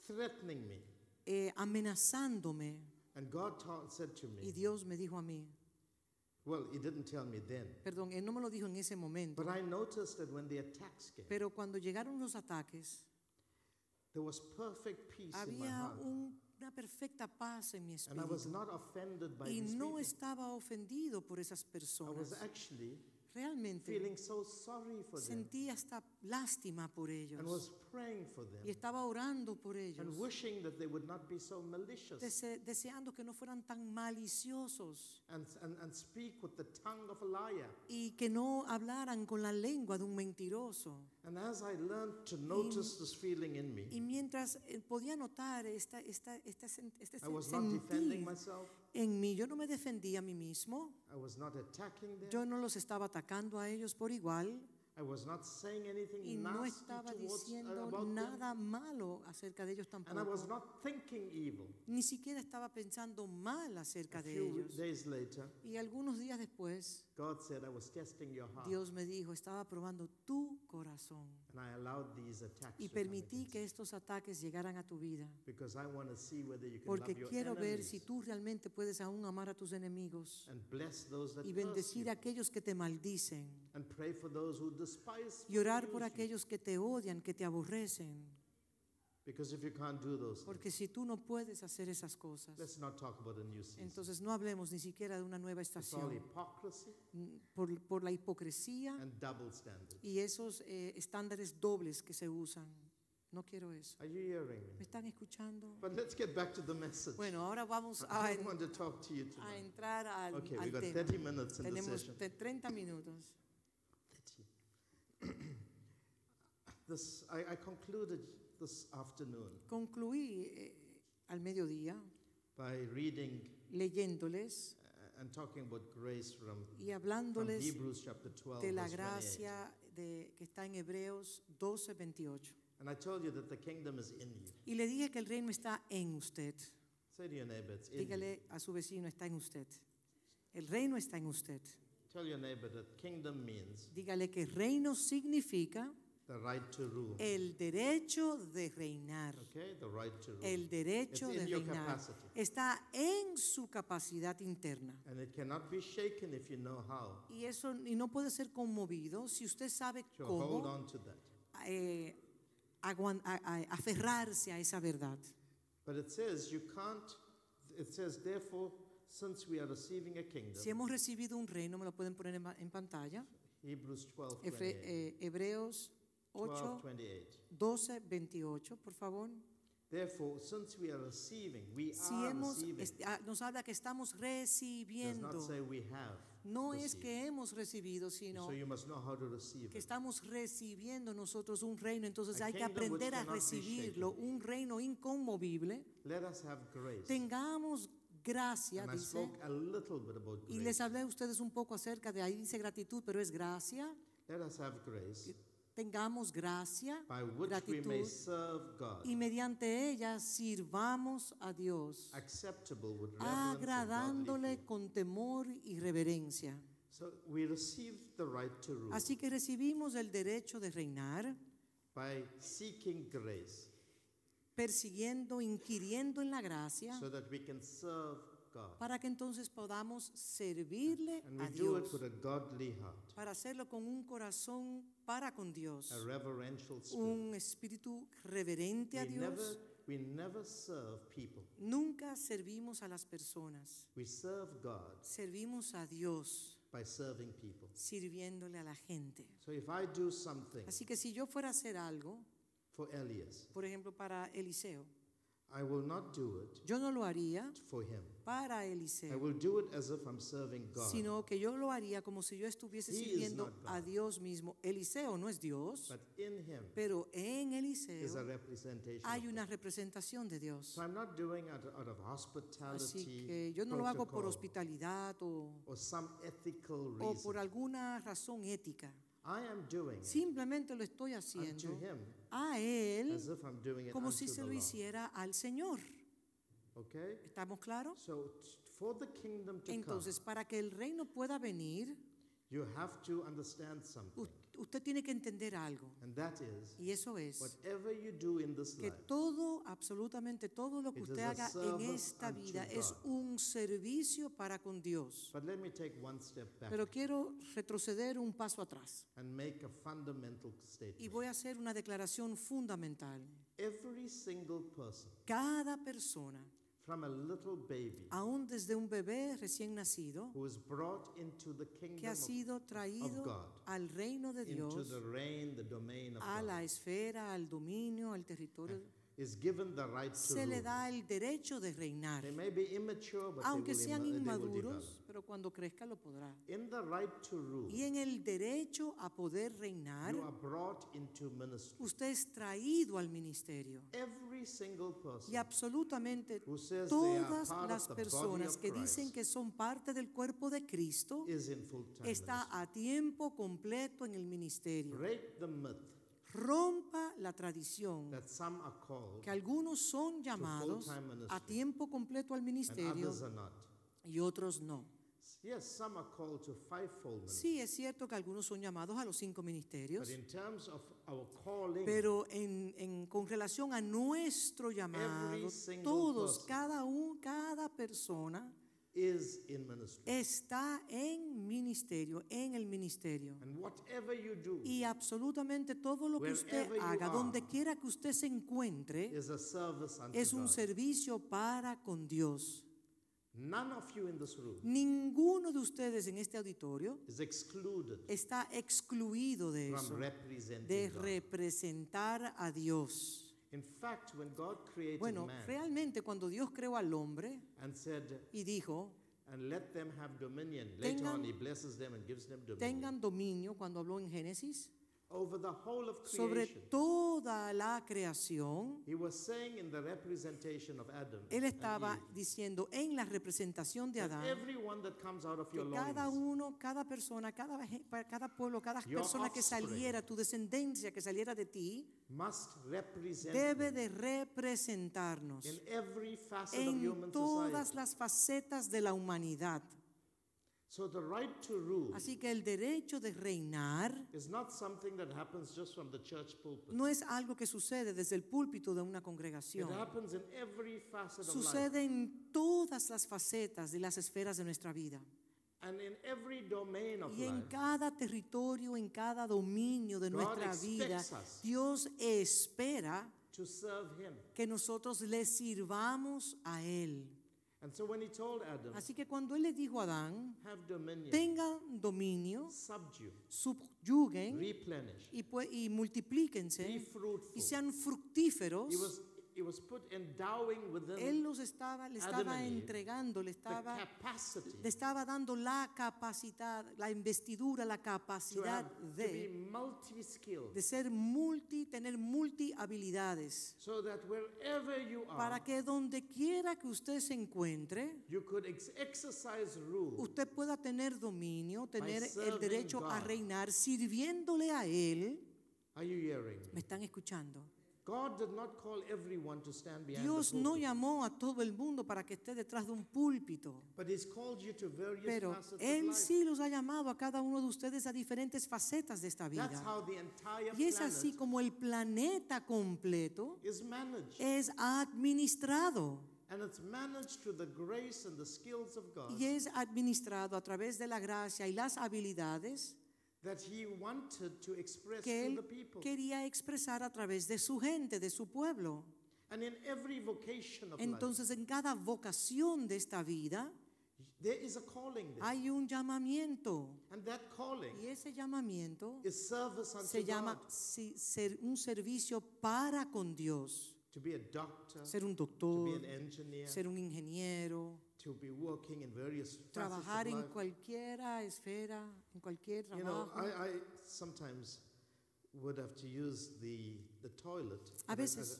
threatening me. eh, amenazándome And God ta- said to y me, Dios me dijo a mí, well, He didn't tell me then, perdón, Él no me lo dijo en ese momento, but I noticed that when the attacks came, pero cuando llegaron los ataques, there was perfect peace in my había heart. un- una perfecta paz en mi And I was espíritu not offended by y these no people. estaba ofendido por esas I was personas. actually realmente feeling so sorry for them, hasta lástima por ellos. And was praying for them, y estaba orando por ellos, and wishing that they would not be so malicious. Dese- deseando que no fueran tan maliciosos. And, and, and speak with the tongue of a liar. y que no hablaran con la lengua de un mentiroso. And as I learned to notice this feeling in me, Y mientras eh, podía notar esta, esta, esta sen- este I was not defending sentir myself, en mí, yo no me defendía a mí mismo, I was not attacking them, yo no los estaba atacando a ellos por igual I was not saying anything y no estaba uh, diciendo about them, nada malo acerca de ellos and I was tampoco. not thinking evil. Ni siquiera estaba pensando mal acerca A de few ellos. days later, Y algunos días después, God said, I was testing your heart, Dios me dijo, estaba probando tu corazón and I allowed these attacks y permití que estos ataques llegaran a tu vida. because I want to see whether you can Porque love your quiero ver si tú realmente puedes aún amar a tus enemigos and bless those that y bendecir a aquellos que te maldicen and pray for those who y orar por aquellos que te odian, que te aborrecen. Porque si tú no puedes hacer esas cosas, entonces no hablemos ni siquiera de una nueva estación mm, por, por la hipocresía and double standards. y esos eh, estándares dobles que se usan. No quiero eso. Are you hearing ¿Me están escuchando? But let's get back to the message. Bueno, ahora vamos I a, don't want to talk to you a entrar al, Okay, al tema. 30 minutes in the Tenemos session. te- 30 minutos. 30. This, I, I concluded this afternoon Concluí eh, al mediodía by reading leyéndoles uh, and talking about grace from, y from hablándoles Hebrews chapter 12, de la verse 28. gracia de, que está en Hebreos 12, 28. And I told you that the kingdom is in you. Y le dije que el reino está en usted. Say to your neighbor, it's in you. Dígale a su vecino, está en usted. El reino está en usted. Tell your neighbor that kingdom means Dígale que reino significa the right to rule. el derecho de reinar. Okay, the right to rule. El derecho It's de reinar está en su capacidad interna. And it cannot be shaken if you know how. Y eso y no puede ser conmovido si usted sabe So hold cómo on to that. eh, aguan- a- a- aferrarse a esa verdad. But it says you can't, it says, therefore, since we are receiving a kingdom, Si hemos recibido un reino, me lo pueden poner en, pantalla. Hebrews 12, Efe- 28. eh, Hebreos 8, 12, 28. 12, 28, por favor. Therefore, since we are receiving, we Si are hemos, receiving. ah, nos habla que estamos Does recibiendo. not say we have. No es que hemos recibido, sino So you must know how to receive que it. estamos recibiendo nosotros un reino. Entonces A hay que aprender a recibirlo, un reino inconmovible. Let us have grace. Tengamos gracia, And I dice. spoke a little bit about Y les hablé a ustedes un poco acerca de ahí dice gratitud, pero es gracia. Let us have grace Tengamos gracia by which we may gratitud, serve God, y mediante ella sirvamos a Dios, acceptable with and agradándole con temor y reverencia. So we received the right to rule Así que recibimos el derecho de reinar, by seeking grace persiguiendo, inquiriendo en la gracia, so that we can serve God. para que entonces podamos servirle And a we do it Dios, with a godly heart, para hacerlo con un corazón para con Dios, a reverential spirit. un espíritu reverente a We never, Dios. we never serve people. Nunca servimos a las personas, We serve God servimos a Dios by serving people. sirviéndole a la gente. So if I do something Así que si yo fuera a hacer algo, for Elias, por ejemplo para Eliseo, I will not do it yo no lo haría for him. para I Eliseo, will do it as if I'm serving God. sino que yo lo haría como si yo estuviese He is sirviendo not God. a Dios mismo. Eliseo no es Dios, But in him pero en is a Eliseo representation. hay of una God. representación de Dios. So I'm not doing it out of Así hospitality que yo no lo hago por protocol hospitalidad o, or some ethical o por reason. alguna razón ética. I am doing it Simplemente lo estoy unto haciendo him a Él as if I'm doing it como unto si se the lo Lord. hiciera al Señor. Okay? ¿Estamos claros? So t- for the kingdom to Entonces, para que el reino pueda venir, come, you have to understand something. Usted tiene que entender algo. And that is Y eso es whatever you do in this que life, todo, absolutamente todo lo que usted haga en esta vida es un servicio para con Dios. but let me take one step back Pero quiero retroceder un paso atrás and make a fundamental y statement. voy a hacer una declaración fundamental. Every single person, Cada persona, from a little baby aún desde un bebé recién nacido, who is brought into the que kingdom ha of, sido traído God, al reino de into Dios, the reign, the domain of a God, la esfera, al dominio, al territorio, [laughs] is given the right to se le rule. da el derecho de reinar. They may be immature, but Aunque they, will sean inmaduros, pero cuando crezca lo podrá. In the right to rule, Y en el derecho a poder reinar, you are brought into ministry. usted es traído al ministerio. Every single person Y absolutamente who says they are todas part las of the body personas of que dicen Christ que son parte del cuerpo de Cristo is in está a tiempo completo en el ministerio. Break the myth Rompa la tradición that some are called que algunos son llamados full-time ministry. a tiempo completo al and ministerio others are not. y otros no. Yes, some are called to fivefold ministry. Sí, es cierto que algunos son llamados a los cinco ministerios, But in terms of pero en, en- con relación a nuestro llamado, todos, cada un, cada persona is in ministry. está en ministerio, en el ministerio. And whatever you do Y absolutamente todo lo que usted haga, donde quiera que usted se encuentre, is a service unto es un God. servicio para con Dios. None of you in this room Ninguno de ustedes en este auditorio is excluded está excluido de eso, representing de God. representar a Dios. In fact, when God created Bueno, man realmente cuando Dios creó al hombre and said, y dijo, and let them have dominion, later Tengan- on he blesses them and gives them dominion tengan dominio, cuando habló en Génesis, over the whole of sobre creation. toda la creación, He was saying in the representation of Adam él and estaba Eve, diciendo en la representación de that Adán, everyone that comes out of que cada loins uno, cada persona, cada, cada pueblo, cada Your persona que offspring. saliera, tu descendencia que saliera de ti, must represent debe de representarnos in every facet of en human todas society. las facetas de la humanidad. So the right to rule Así que el derecho de reinar is not something that happens just from the church pulpit. no es algo que sucede desde el púlpito de una It congregación. happens in every facet of life Sucede en todas las facetas de las esferas de nuestra vida. and in every domain of Y en life. cada territorio, en cada dominio de God nuestra vida, expects us Dios espera to serve Him. que nosotros le sirvamos a Él. And so when He told Adam, Así que cuando Él le dijo a Adán, have dominion, tengan dominio, subdue, subyuguen replenish, y, be multiplíquense fruitful. y sean fructíferos, He was, he was put endowing within Él los estaba, le estaba entregando, le the estaba, le estaba dando la capacidad, la investidura, la capacidad de, de ser multi, tener multi habilidades, so that wherever you are, para que donde quiera que usted se encuentre, you could ex- exercise rule usted pueda tener dominio, tener el derecho a reinar, sirviéndole a Él. Are you hearing ¿Me me? están escuchando? God did not call everyone to stand behind Dios no llamó a todo el mundo para que esté detrás de un púlpito, but He's called you to various pero Él sí los ha llamado a cada uno de ustedes a diferentes facetas de esta That's vida. how the entire Y es así como el planeta completo es administrado. And it's managed through the grace and the skills of God. Y es administrado a través de la gracia y las habilidades that He wanted to express que to Él people. quería expresar a través de su gente, de su pueblo. And in every vocation of life, Entonces, en cada vocación de esta vida there is a calling there. hay un llamamiento. And that calling Y ese llamamiento is service unto se llama God. si- ser un servicio para con Dios. To be a doctor, Ser un to be doctor, an engineer, ser un ingeniero, to be working in various trabajar en cualquiera esfera, en cualquier You know, trabajo. I, I sometimes would have to use the, the toilet A at, veces.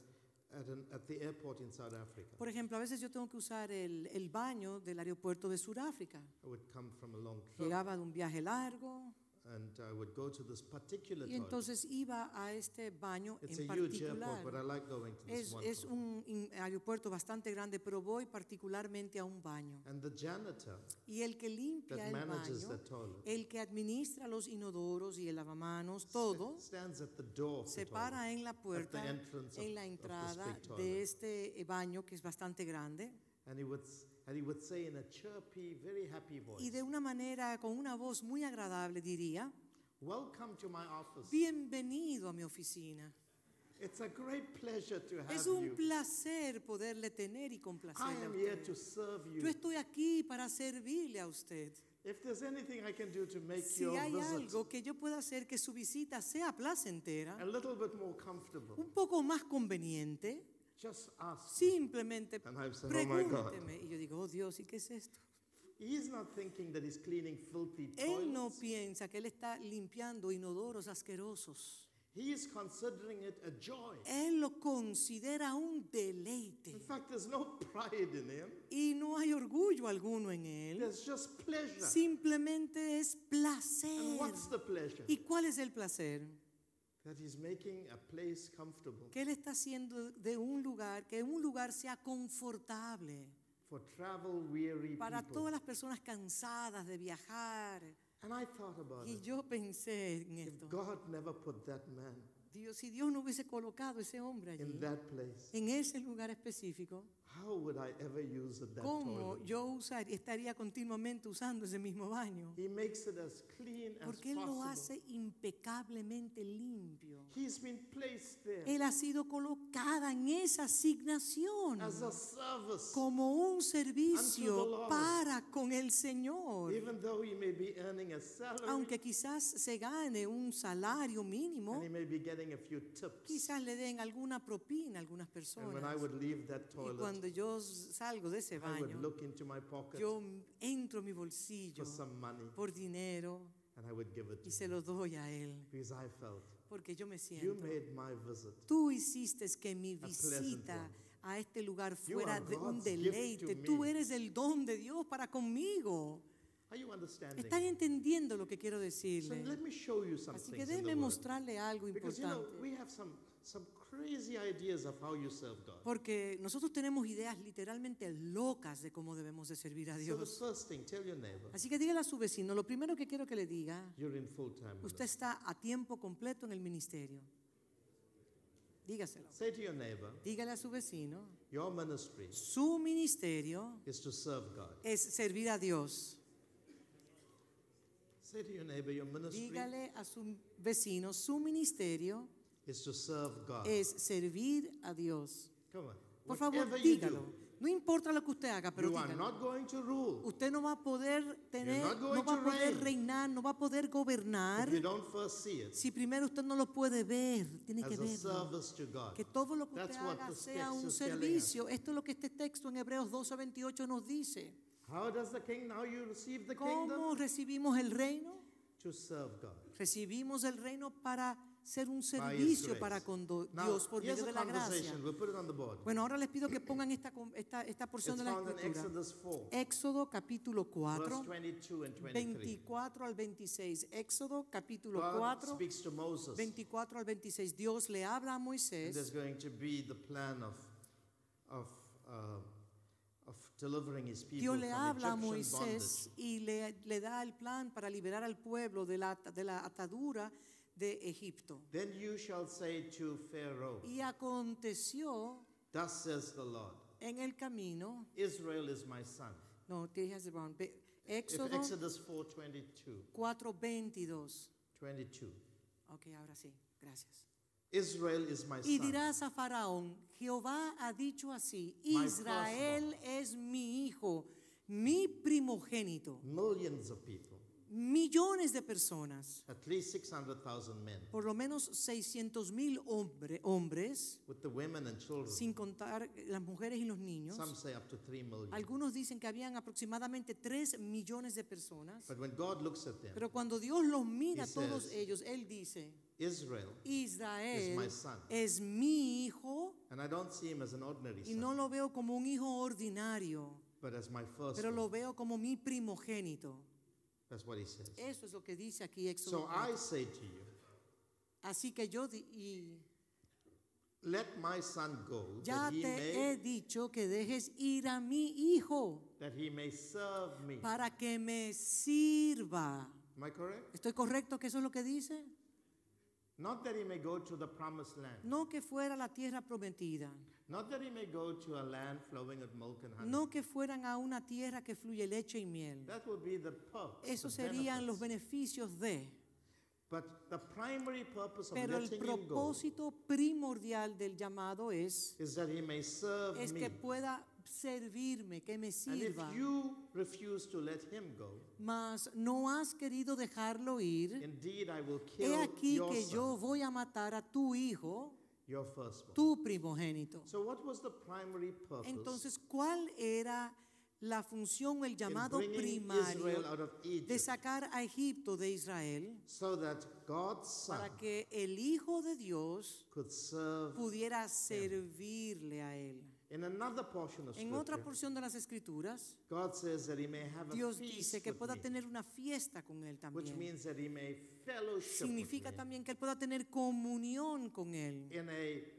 at, at, an, at the airport in South Africa. Por ejemplo, a veces yo tengo que usar el, el baño del aeropuerto de Sudáfrica. I would come from a long trip Llegaba de un viaje largo and I would go to this particular y entonces iba a este baño It's en a huge airport, but I particular. like going to this Es, one es toilet. un in- aeropuerto bastante grande, pero voy particularmente a un baño. And the janitor Y el que that limpia el manages baño, the toilet el que administra los inodoros y el lavamanos, todo, stands at the door of the se toilet, para en la puerta, entrance of, en la of this entrada big de este eh, baño que es bastante grande. And he would, s- and he would say in a chirpy, very happy voice, Y de una manera, con una voz muy agradable, diría, Welcome to my office. bienvenido a mi oficina. It's a great pleasure to have Es un you. placer poderle tener y I complacerle a am here usted. to serve Yo you. estoy aquí para servirle a usted. If there's anything I can do to make Si your hay visit algo que yo pueda hacer que su visita sea placentera, a little bit more comfortable, un poco más conveniente, just ask. simplemente And I've said, "Oh my God." pregúnteme. Y yo digo, oh Dios, ¿y qué es esto? He's not thinking that he's cleaning filthy Él no toilets. piensa que él está limpiando inodoros asquerosos. He is considering it a joy. Él lo considera un deleite. In fact, there's no pride in him. Y no hay orgullo alguno en él. There's just pleasure. Simplemente es And placer. what's the pleasure? ¿Y cuál es el placer? That he's making a place comfortable Que él está haciendo de un lugar, que un lugar sea confortable for travel weary para people. todas las personas cansadas de viajar. And I thought about Y it. yo pensé en If esto. God never put that man Dios, si Dios no hubiese colocado ese hombre allí, in that place, en ese lugar específico, how would I ever use that ¿cómo toilet? yo usar, estaría continuamente usando ese mismo baño? He makes it as clean as Porque Él lo possible. hace impecablemente limpio. He's been placed there Él ha sido colocada en esa asignación as a service, como un Unto servicio the Lord. para con el Señor. even though he may be earning a salary Aunque quizás se gane un salario mínimo, and he may be getting a few tips. quizás le den alguna propina a algunas And when I personas. would leave that Y toilet, cuando yo salgo de ese I would baño, look into my pocket yo entro en mi bolsillo for some money por dinero and I would give it y to se lo doy a Él. because I felt Porque yo me you siento. made my visit. Tú hiciste que mi visita a este lugar fuera de un deleite. Tú eres el don de Dios para conmigo. Están entendiendo lo que quiero decirle. Así que déjeme mostrarle algo importante. We have some, some crazy ideas of how you serve God. Porque nosotros tenemos ideas literalmente locas de cómo debemos de servir a So the Dios. first thing, tell your neighbor, Así que dígale a su vecino, lo primero que quiero que le diga, you're in full time. usted está a tiempo completo en el ministerio. Dígaselo. Say to your neighbor, Dígale a su vecino, your ministry su ministerio is to serve God. es servir a Dios. Say to your neighbor, your ministry Dígale a su vecino, su ministerio is to serve God. es servir a Dios. Come on. Por favor, Whatever you dígalo. do, No importa lo que usted haga, pero you are dígalo. not going to rule Usted no va a poder tener, not going no va a to poder reign. reinar, no va a poder gobernar if you don't first see it si primero usted no lo puede ver. Tiene que as a verlo. service to God. Que todo lo que usted what haga this sea text un is telling us. servicio. Esto es lo que este texto en Hebreos 12, 28 nos dice. How does the king now you receive the kingdom? ¿Cómo recibimos el reino? To serve God. Recibimos el reino para ser un servicio para con Dios por medio de la gracia. Bueno, ahora les pido que [clears throat] pongan esta, esta, esta porción de la escritura. Exodus 4, Éxodo capítulo verse 4, 22 and 23. 24 al 26. Éxodo capítulo God 4, speaks to Moses, 24 al 26. Dios le habla a Moisés uh, of delivering his people Dios le habla a Moisés y le, le da el plan para liberar al pueblo de la, de la atadura de Egipto. Then you shall say to Pharaoh, Y aconteció Thus says the Lord, en el camino, Israel is my son. no, te has it wrong. If Éxodo Exodus 4 22, 4, 22. 22. Ok, ahora sí, gracias. Israel is my Y son. dirás a Faraón, Jehová ha dicho así, My Israel es mi hijo, mi primogénito. Millions of people, Millones de personas, at least 600,000 men, por lo menos 600 mil hombre, hombres, with the women and children. sin contar las mujeres y los niños. Some say up to 3 million. Algunos dicen que habían aproximadamente 3 millones de personas. But when God looks at them, Pero cuando Dios los mira a todos says, ellos, Él dice, Israel, Israel my son. es mi hijo and I don't see him as an ordinary y son, no lo veo como un hijo ordinario. but as my first. pero lo veo como mi primogénito. That's what he says. Eso es lo que dice aquí Éxodo. So 4. I say to you, Así que yo di- y let my son go, ya that he, te may, he dicho que dejes ir a mi hijo that he may serve me. para que me sirva. Am I correct? ¿Estoy correcto que eso es lo que dice? Not that he may go to the promised land. No que fuera la tierra prometida, Not that he may go to a land flowing with milk and honey. no que fueran a una tierra que fluye leche y miel. That would be the perks. Esos serían los beneficios de. But the primary purpose of Pero el propósito primordial del llamado es, is that he may serve es me. que pueda servirme, que me sirva. you refuse to let him go, Mas no has querido dejarlo ir. indeed I will He aquí que yo voy a matar a tu hijo, your firstborn. tu primogénito. So what was the primary purpose Entonces, ¿cuál era la función o el in llamado bringing primario Israel out of de sacar a Egipto de Israel So that God's son para que el Hijo de Dios could serve pudiera servirle a él? In another portion of En otra porción de las Escrituras, God says that he may have a Dios feast dice que pueda tener una fiesta con él which también. means that he may fellowship Significa with también que él pueda tener comunión con él in a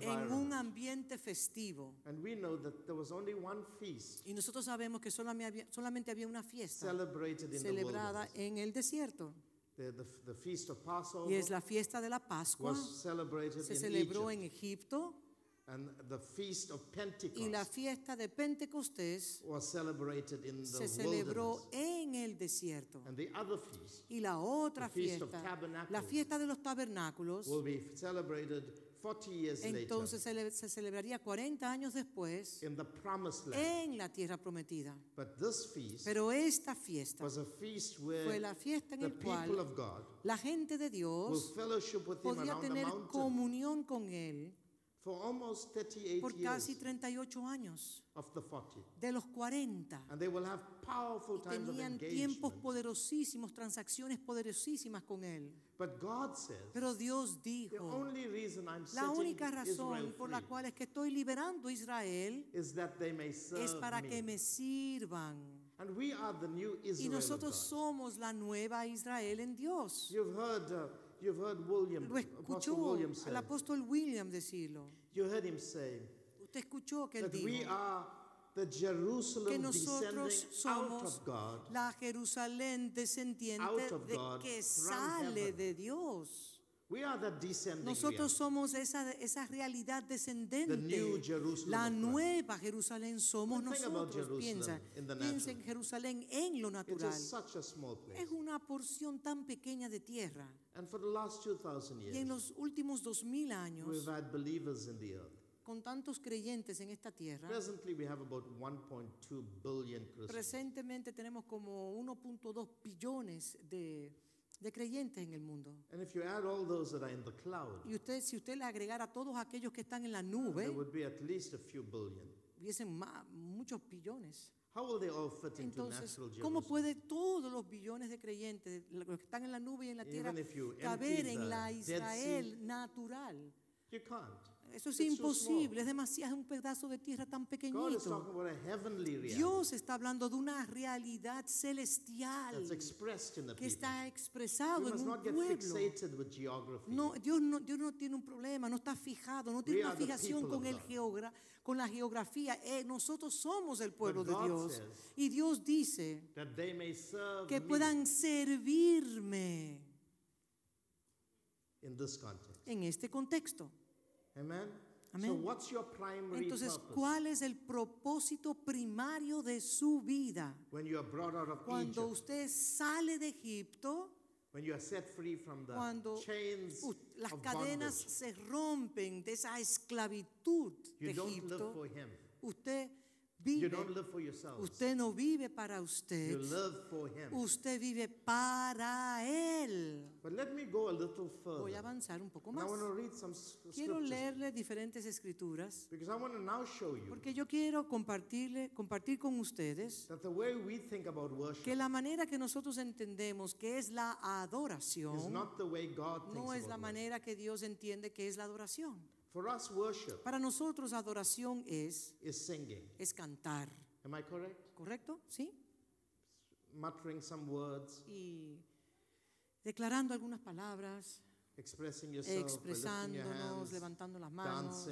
en un ambiente festivo. And we know that there was only one feast Y nosotros sabemos que solamente había, solamente había una fiesta celebrated in the celebrada en el desierto. The, the, the feast of Passover Y es la fiesta de la Pascua. was celebrated Se in celebró Egypt. en Egipto. And the feast of Pentecost Y la fiesta de Pentecostés was celebrated in the se celebró en el desierto. And the other feast Y la otra The Feast of fiesta, Tabernacles, la fiesta de los tabernáculos, will be celebrated 40 years entonces later se, le- se celebraría 40 años después in the promised land. en la tierra prometida. But this feast Pero esta fiesta was a feast fue where la fiesta en people cual of God la gente de Dios fellowship with him podía tener comunión con Él for almost 38 por casi years 38 años, of the 40. de los 40. And they will have powerful times of Tenían tiempos engagement. poderosísimos, transacciones poderosísimas con Él. But God says, Pero Dios the dijo, only reason I'm la única razón Israel por la cual es que estoy liberando a Israel is that they may serve es para que me. me sirvan. And we are the new Y Israel of nosotros somos la nueva Israel en Dios. You've heard, uh, you've heard William, Lo Apostle escuchó William say, apóstol William decirlo. you heard him say Usted escuchó que él we dijo are the Jerusalem que nosotros out somos of God la Jerusalén descendiente Out of de God, que sale heaven. de Dios. We are the descending Nosotros somos esa, esa realidad the descendente. new Jerusalem. La nueva Jerusalén somos Think nosotros. Jerusalem Piensa, the piensa en. Jerusalén en lo It natural. is such a small place. Es una porción tan pequeña de tierra. And for the last 2,000 Y en years, los últimos dos mil años, we've had believers in the earth. con tantos creyentes en esta tierra, Presently, we have about 1.2 billion Christians. presentemente tenemos como 1.2 billones de, de creyentes en el mundo. And if you add all those that are in the cloud, Y usted, si usted le agregara a todos aquellos que están en la there nube, would be at least a few billion. hubiesen más, muchos billones. How will they all fit into Entonces, natural ¿cómo Jerusalem? puede todos los billones de creyentes, los que están en la nube y en la tierra, Even if you empty caber en the la Dead Sea, Israel natural? you can't. Eso es imposible, es demasiado es un pedazo de tierra tan pequeñito. Dios está hablando de una realidad celestial que está expresado en un pueblo. No, Dios no, Dios no tiene un problema, no está fijado, no tiene una fijación con, el geogra- con la geografía. Eh, nosotros somos el pueblo de Dios. Y Dios dice que puedan servirme in this context. en este contexto. Amen? So what's your primary Entonces, purpose ¿cuál es el propósito primario de su vida? when you are brought out of Cuando Egypt, usted sale de Egipto, when you are set free from the cuando chains las of cadenas bondage? se rompen de esa esclavitud de You don't live Egipto, for him. usted vive, don't live for yourselves. usted no vive para You usted, live for him. usted vive para Él. But let me go a little Voy a avanzar un poco más. want to read some s- Quiero leerle diferentes escrituras because I want to now show you porque yo quiero compartirle, compartir con ustedes that the way we think about que la manera que nosotros entendemos que es la is adoración not the way God thinks no es la manera que Dios entiende que es la adoración. For us, worship Para nosotros adoración es is singing. es cantar, Am I correct? ¿correcto? ¿Sí? Muttering some words, Y declarando algunas palabras, expresándonos, levantando las manos,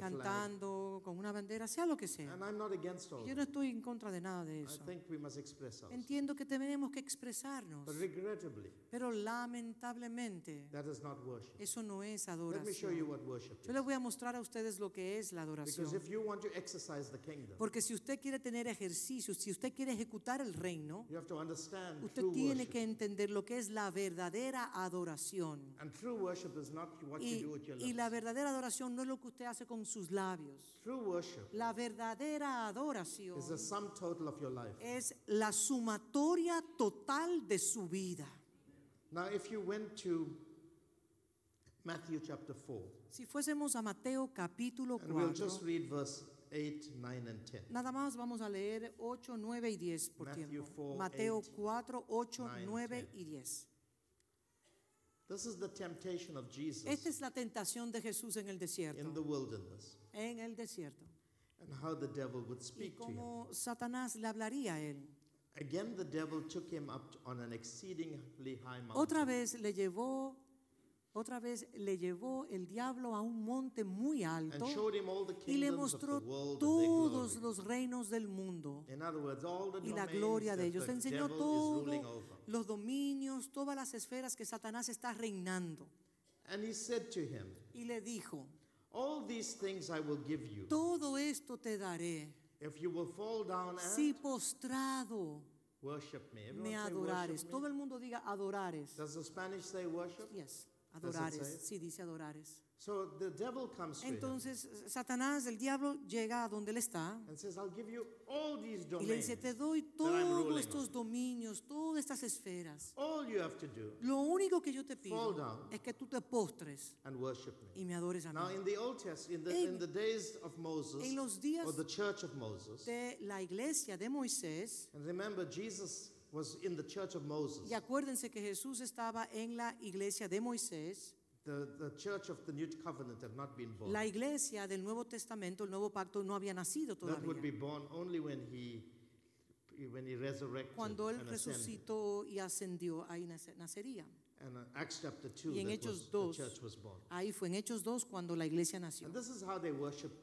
cantando con una bandera, sea lo que sea. And I'm not against all Yo no estoy en contra de nada de I eso. think we must express ourselves. Entiendo que tenemos que expresarnos, But regrettably, pero lamentablemente that is not worship. eso no es Let me show you adoración. what worship Yo les voy a mostrar a ustedes lo que es la Because adoración. if you want to exercise the kingdom, Porque si usted quiere tener ejercicio, si usted quiere ejecutar el reino, you have to understand usted tiene que entender lo que es la verdadera adoración. And true worship is not what you Y, do with your y la verdadera adoración no es lo que usted hace con sus labios. True worship La verdadera adoración is the sum total of your life. es la sumatoria total de su vida. Now, if you went to Matthew chapter 4, Si fuésemos a Mateo capítulo and we'll 4, just read verse 8, 9, and 10. nada más vamos a leer 8, 9 y 10 por Matthew tiempo. 4, Mateo 8, 4, 8, 9, 9 10. y 10. This is the temptation of Jesus Esta es la tentación de Jesús en el in the desierto. wilderness En el desierto. and how the devil would Y speak to him. cómo Satanás le hablaría a él. Again, the devil took him up on an exceedingly high mountain Otra vez le llevó, otra vez le llevó el diablo a un monte muy alto y le mostró todos los reinos del mundo y la gloria de ellos. the Enseñó todos los dominios, todas las esferas que Satanás está reinando. And he said to him, Y le dijo, All these things I will give you todo esto te daré if you will fall down and si postrado worship me. Adorares. Todo el mundo diga adorares. Does the Spanish say worship? Yes, adorares. Sí, dice adorares. So the devil comes to Entonces Satanás, el diablo, llega a donde él está and says, I'll give you all these y le domains. dice, te doy todos estos dominios, todas estas esferas. All you have to do, Lo único que yo te Fall pido down. es que tú te postres and worship me. y me adores a Now, mí. in the Old Testament, in the, En- in the days of Moses, En los días or the church of Moses, de la iglesia de Moisés, and remember, Jesus was in the church of Moses. y acuérdense que Jesús estaba en la iglesia de Moisés, The, the church of the New Covenant had not been born. la iglesia del Nuevo Testamento, el Nuevo Pacto, no había nacido that would be todavía. born only when he, when he resurrected Cuando él and ascended. resucitó y ascendió, ahí nace- nacería. And uh, Acts chapter 2, Y en Hechos was, 2, the church was born. Ahí fue en Hechos 2 cuando la iglesia nació. And this is how they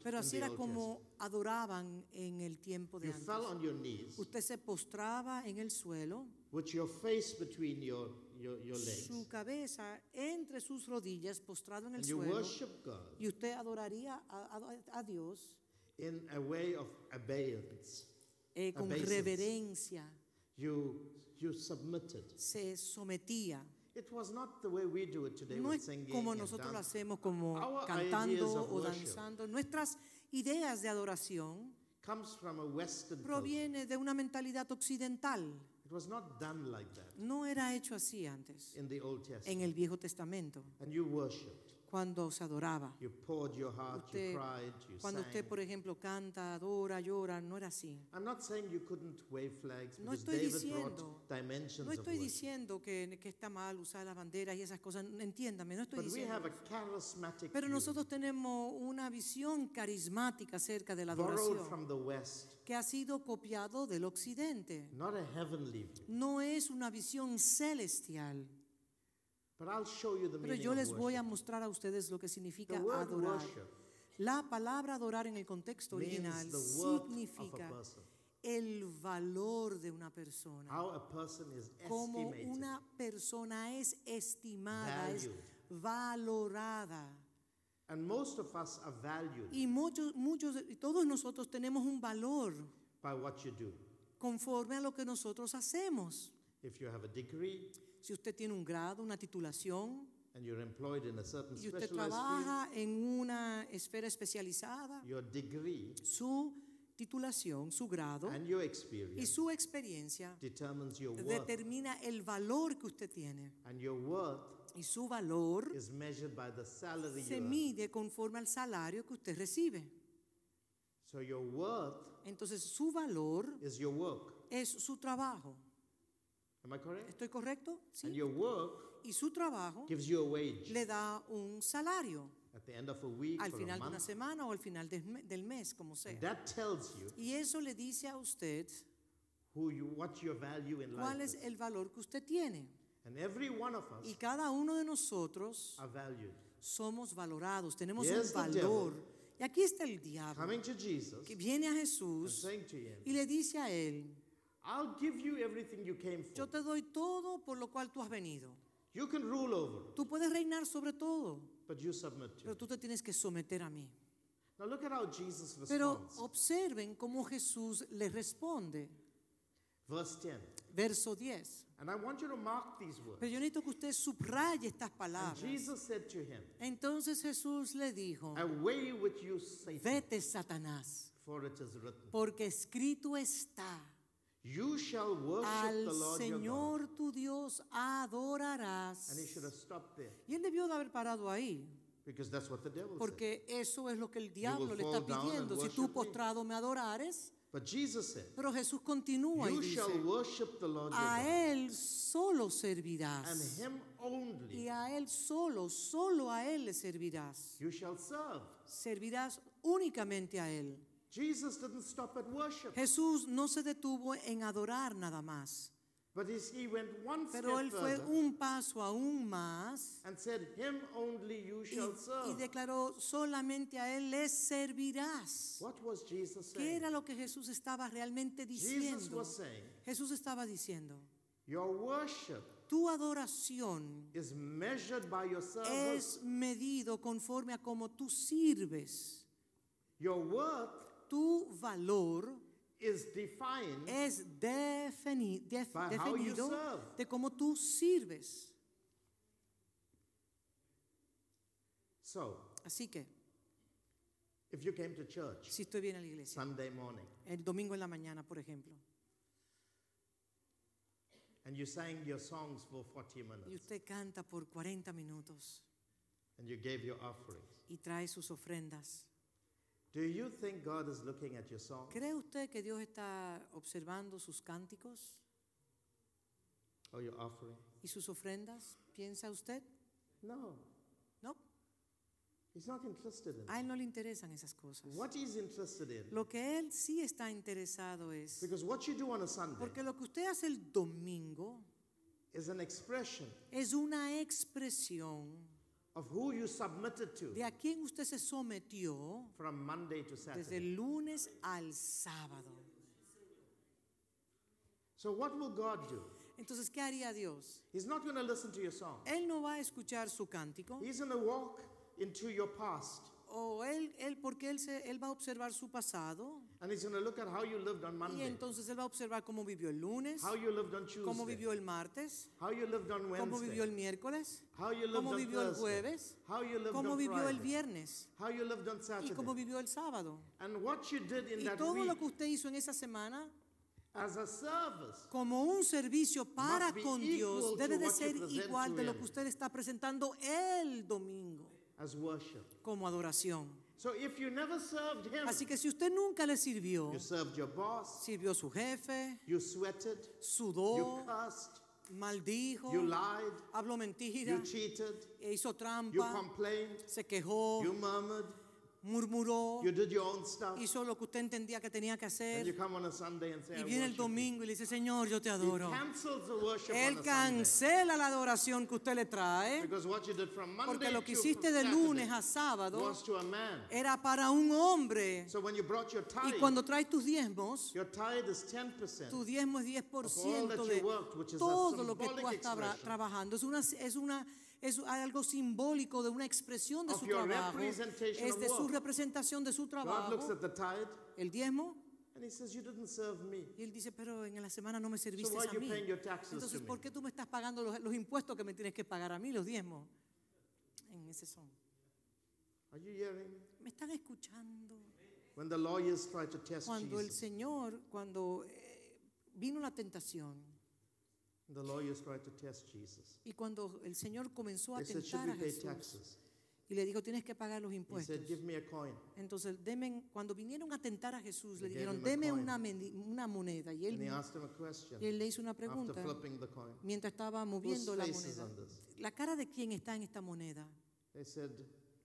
Pero in así era como adoraban en el tiempo de You fell antes. on your knees Usted se postraba en el suelo, with your face between your, your, your legs. su cabeza entre sus rodillas, postrado en el suelo, God y usted adoraría a, a- a Dios in a way of obedience. eh, con Obeisance. reverencia, You, you submitted. se sometía. It was not the way we do it today No es como nosotros lo hacemos como cantando o danzando. Nuestras ideas de adoración proviene de una mentalidad occidental. It was not done like that No era hecho así antes, in the Old Testament. en el Viejo Testamento, And you worshipped. Cuando se adoraba. You poured your heart, Usted- you cried, you Cuando sang. usted, por ejemplo, canta, adora, llora, no era así. I'm not saying you couldn't wave flags No estoy David diciendo- dimensions No estoy diciendo que, que está mal usar las banderas y esas cosas, entiéndame, no estoy But we diciendo. have a charismatic Pero nosotros tenemos una visión carismática acerca de la adoración from the West, que ha sido copiado del occidente. not a heavenly view. No es una visión celestial. But I'll show you the Pero yo les voy a mostrar a ustedes lo que significa adorar. La palabra adorar en el contexto original significa el valor de una persona. How a person is Como una persona es estimada, es valorada. And most of us are valued Y muchos, muchos, y todos nosotros tenemos un valor by what you do. conforme a lo que nosotros hacemos. If you have a degree Si usted tiene un grado, una titulación, and you're employed in a certain y usted specialized field, trabaja en una esfera especializada, your degree su titulación, su grado and your y experience su experiencia determines your worth. determina el valor que usted tiene. And your worth Y su valor is measured by the salary se mide conforme al salario que usted recibe. So your worth Entonces su valor is your work. es su trabajo. Am I correct? ¿Estoy correcto? And Sí. your work Y su trabajo gives you a wage le da un salario at the end of a week al or a final de una semana o al final del me- del mes, como sea. That tells you Y eso le dice a usted who you, what your value in cuál life es is. el valor que usted tiene. And every one of Y us cada uno de nosotros are valued. somos valorados, tenemos un valor. Y aquí está el diablo Coming to Jesus que viene a and Jesús saying to him, y le dice a él, I'll give you everything you came yo for. te doy todo por lo cual tú has venido. You can rule over, Tú puedes reinar sobre todo, but you submit to pero tú te tienes que someter a mí. Now look at how Jesus Pero responds. observen cómo Jesús le responde. Verse 10. Verso 10. And I want you to mark these words. Pero yo necesito que usted subraye estas And palabras. Jesus said to him, Entonces Jesús le dijo, Away with you, Satan, vete Satanás, for it is written, porque escrito está, You shall worship al the Lord your God. Señor tu Dios adorarás. And he should have stopped there, Y él debió de haber parado ahí, because that's what the devil said. porque eso es lo que el diablo le está and pidiendo. Si tú postrado me adorares, But Jesus said, pero Jesús continúa y You dice, shall worship the Lord your a Él solo and servirás. him only Y a Él solo, solo a Él le servirás. you shall serve. Servirás únicamente a Él. Jesus didn't stop at worship, Jesús no se detuvo en adorar nada más, but he, went one pero Él fue un paso aún más and said, Him only you y, shall y serve. declaró, solamente a Él le servirás. What was Jesus ¿Qué saying? era lo que Jesús estaba realmente Jesus diciendo? was saying, Jesús estaba diciendo, Your worship tu adoración is measured by your service. es medido conforme a cómo tú sirves. Your worth Tu valor is defined es defini- def- By how you definido serve. de cómo tú sirves. So, Así que, if you came to church si estoy bien a la iglesia, Sunday morning el domingo en la mañana, por ejemplo, and you sang your songs for 40 y minutes usted canta por 40 minutos and you gave your offerings, y trae sus ofrendas, do you think God is looking at your song? ¿cree usted que Dios está observando sus cánticos or your offering? y sus ofrendas? ¿Piensa usted? No, No, He's not interested in a. Él no le interesan esas cosas. What He's interested in, Lo que Él sí está interesado es, because what you do on a Sunday porque lo que usted hace el domingo is an expression es una expresión of who you submitted to de a quién usted se sometió from Monday to desde Saturday. el lunes al sábado. So, what will God do? Entonces, ¿qué haría Dios? He's not going to listen to your song. Él no va a escuchar su cántico, He's going to walk into your past o él, él porque él, se, él va a observar su pasado, and he's going to look at how you lived on y Monday, entonces él va a observar cómo vivió el lunes, how you lived on cómo Tuesday, vivió el martes, how you lived on cómo vivió el Wednesday, miércoles, how you lived cómo on vivió el Thursday, jueves, how you lived cómo on vivió el Friday, viernes how you lived on y Saturday. cómo vivió el sábado. And what you did in Y that todo lo week que usted hizo en esa semana as a service como un servicio para be con equal Dios to debe de what you ser present igual to de lo him. que usted está presentando el domingo as worship. como adoración. So if you never served him, Así que si usted nunca le sirvió, you served your boss, sirvió a su jefe, you sweated, you sudó, cussed, maldijo, you lied, habló mentira, you cheated, hizo you trampa, complained, se quejó, you murmured, murmuró, you did your own stuff. hizo lo que usted entendía que tenía que you hacer. come on a Sunday and say, Y viene el worship you." domingo y le dice, Señor, yo te adoro. Él cancela la adoración que usted le trae, Because what you did from Monday porque lo que hiciste de lunes a sábado era para un hombre. So when you brought your Y tithe, cuando traes tus diezmos, your tithe is 10%. tu diezmo es all 10% that de worked, todo lo que tú expression. trabajando. Es, una, es, una, es algo simbólico de una expresión de su trabajo. Es de su representación de su trabajo. El diezmo. and he says, You didn't serve me. Y él dice, pero en la semana no me So serviste why a are you mí. paying your taxes Entonces, to ¿por qué tú me estás pagando los, los impuestos que me tienes que pagar a mí, los diezmos? En ese son. Are you hearing me? ¿Me están escuchando? When the lawyers try to test Cuando el Jesus, Señor, cuando eh, vino la tentación, the lawyers try to test Jesus. y cuando el Señor comenzó a They said, Should tentar we a pay Jesús, taxes? y le dijo, tienes que pagar los He impuestos. said, Give me a coin. Entonces, deme, cuando vinieron a tentar a Jesús, le They gave dijeron, him a deme coin. una, meni- una moneda. Y And he él, asked him a question y él le hizo una after pregunta flipping the coin. mientras estaba moviendo la face is moneda. on this? ¿La cara de quién está en esta moneda? They said,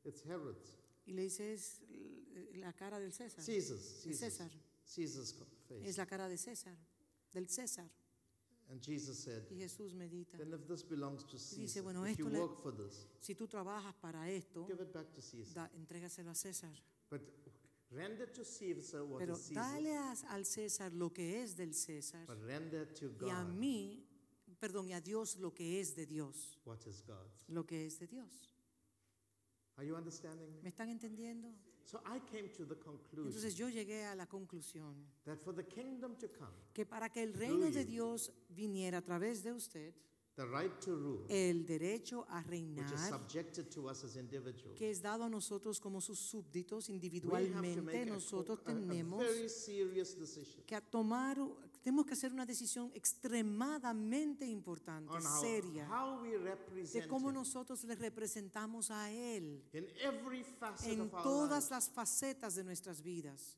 It's Herod's. Y le dice, es eh, la cara del César. Caesar's. Caesar's. César. Caesar's co- face. Es la cara de César, del César. And Jesus said, Y Jesús medita. then if this belongs to dice, Caesar, bueno, if you esto le- work for this, Si tú trabajas para esto, give it back to Caesar. da, entrégaselo a César. But render to Caesar what Pero is dale a- al César lo que es del César but render to y a God mí, perdón, y a Dios lo que es de Dios. what is God's. Lo que es de Dios. Are you understanding me? ¿Me están entendiendo? So I came to the conclusion Entonces yo llegué a la conclusión that for the kingdom to come, que para que el reino de. Dios viniera a través de usted, the right to rule, el derecho a which is reinar, subjected to us as individuals, que es dado a nosotros como sus súbditos individualmente, a, nosotros a- a tenemos very serious decision que a tomar, tenemos que hacer una decisión extremadamente importante, on how, seria, how we de represent cómo him nosotros le representamos a Él in every facet en of our todas lives. las facetas de nuestras vidas.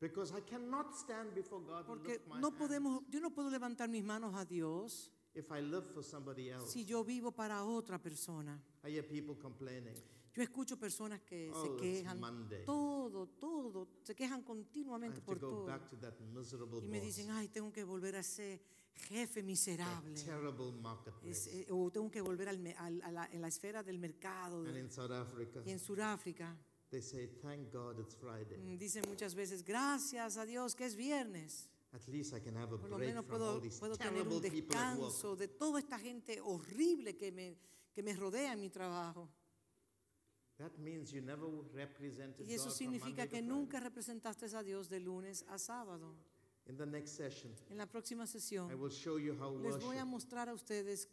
Because I cannot stand before God Porque no podemos, yo no puedo levantar mis manos a Dios if I live for somebody else. si yo vivo para otra persona. I hear people complaining. Yo escucho personas que Oh, se it's quejan Monday. todo, todo, se quejan I continuamente have to por go todo. back to that miserable Y me boss, dicen, ay, tengo que volver a ser jefe that miserable. terrible Es, marketplace. eh, o tengo que volver al me- al- a, la, en la esfera del mercado. And in South Africa, Y en Sudáfrica they say, thank God it's Friday. mm, dicen muchas veces, gracias a Dios que es viernes. At least I can have a Por lo break menos from all puedo, these puedo tener terrible un people at work. descanso de toda esta gente horrible que me, que me rodea en mi trabajo. That means you never represented Y eso God from significa Monday to que Friday. nunca representaste a Dios de lunes a sábado. In the next session, En la próxima I sesión will show you how les voy a worship mostrar a ustedes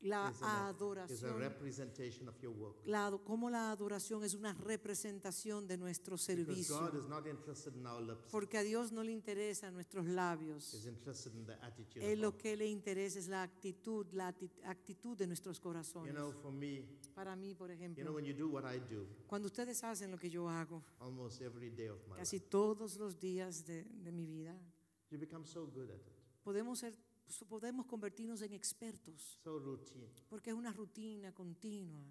la a adoración, work. la, adoración es una representación de nuestro servicio. in. Porque a Dios no le interesan nuestros labios. In Él lo que le interesa es la actitud, la actitud de nuestros You corazones. know, for me, Para mí, por you ejemplo, know, when you do what I do cuando ustedes hacen lo que yo hago every day of my casi life, todos los días de, de mi vida, you so good at it, podemos, ser, podemos convertirnos en expertos. so routine. Porque es una rutina continua.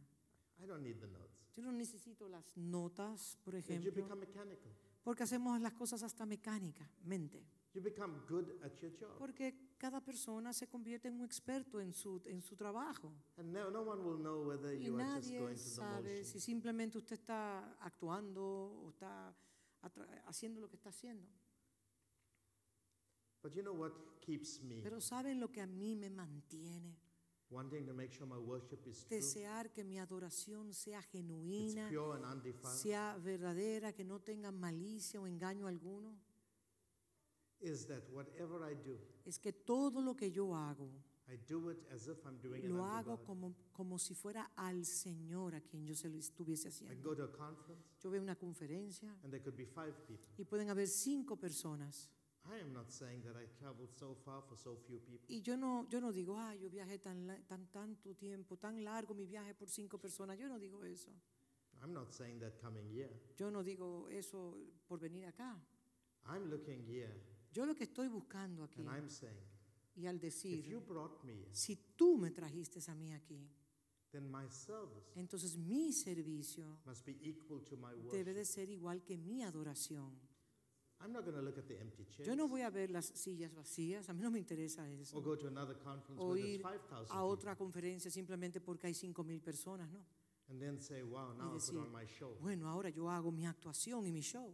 I don't need the notes. Yo no necesito las notas, por And you ejemplo, become mechanical. porque hacemos las cosas hasta mecánicamente. You become good at your job. Porque cada persona se convierte en un experto en su, en su trabajo. And no, no one will know whether Y you are just nadie going the sabe motions. si simplemente usted está actuando o está haciendo lo que está haciendo. But you know what keeps me Pero ¿saben lo que a mí me mantiene? wanting to make sure my worship is true? Desear que mi adoración sea It's genuina, pure and undefiled. sea verdadera, que no tenga malicia o engaño alguno. Is that whatever I do, Es que todo lo que yo hago, I do it as if I'm doing it lo unto hago God. como, como si fuera al Señor a quien yo se lo estuviese I haciendo. go to a conference Yo veo una conferencia and there could be five people. y pueden haber cinco personas. I am not saying that I traveled so far for so few people. Y yo no, yo no digo, ah, yo viajé tan, tan tanto tiempo, tan largo mi viaje por cinco personas. Yo no digo eso. I'm not saying that coming here. Yo no digo eso por venir acá. I'm looking here Yo lo que estoy buscando aquí and I'm saying, y al if decir, you brought me here, si tú me trajiste a mí aquí, then my service entonces mi servicio must be equal to my debe de ser igual que mi adoración. I'm not going to look at the empty chairs Yo no voy a ver las sillas vacías, a mí no me interesa eso. or go to another conference O where there's ir 5,000 a people otra conferencia simplemente porque hay cinco mil personas, ¿no? and then say, wow, now I put decir, on my show. Bueno, ahora yo hago mi actuación y mi show.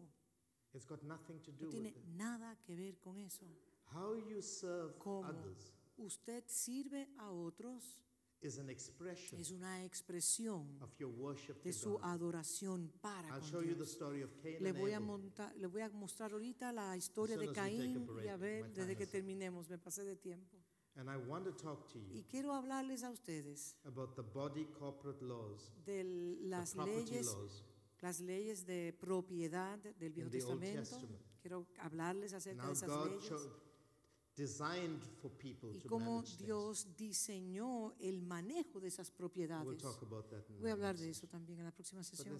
It's got nothing to No do with tiene it. nada que ver con eso. How you serve Cómo others usted sirve a otros es una expresión of your worship de su adoración para I'll con show you the Dios. story of Cain Le and voy, a le voy a mostrar ahorita la historia de Caín y Abel desde que terminemos. Me pasé de tiempo. And I want to talk to you Y quiero hablarles a ustedes about the body corporate laws, de las leyes, las leyes de propiedad del Viejo Testamento. Testament. Quiero hablarles acerca de esas leyes designed for people y to cómo manage things. Dios diseñó el manejo de esas We'll propiedades. talk about that in Voy a the hablar de session. eso también en la próxima sesión.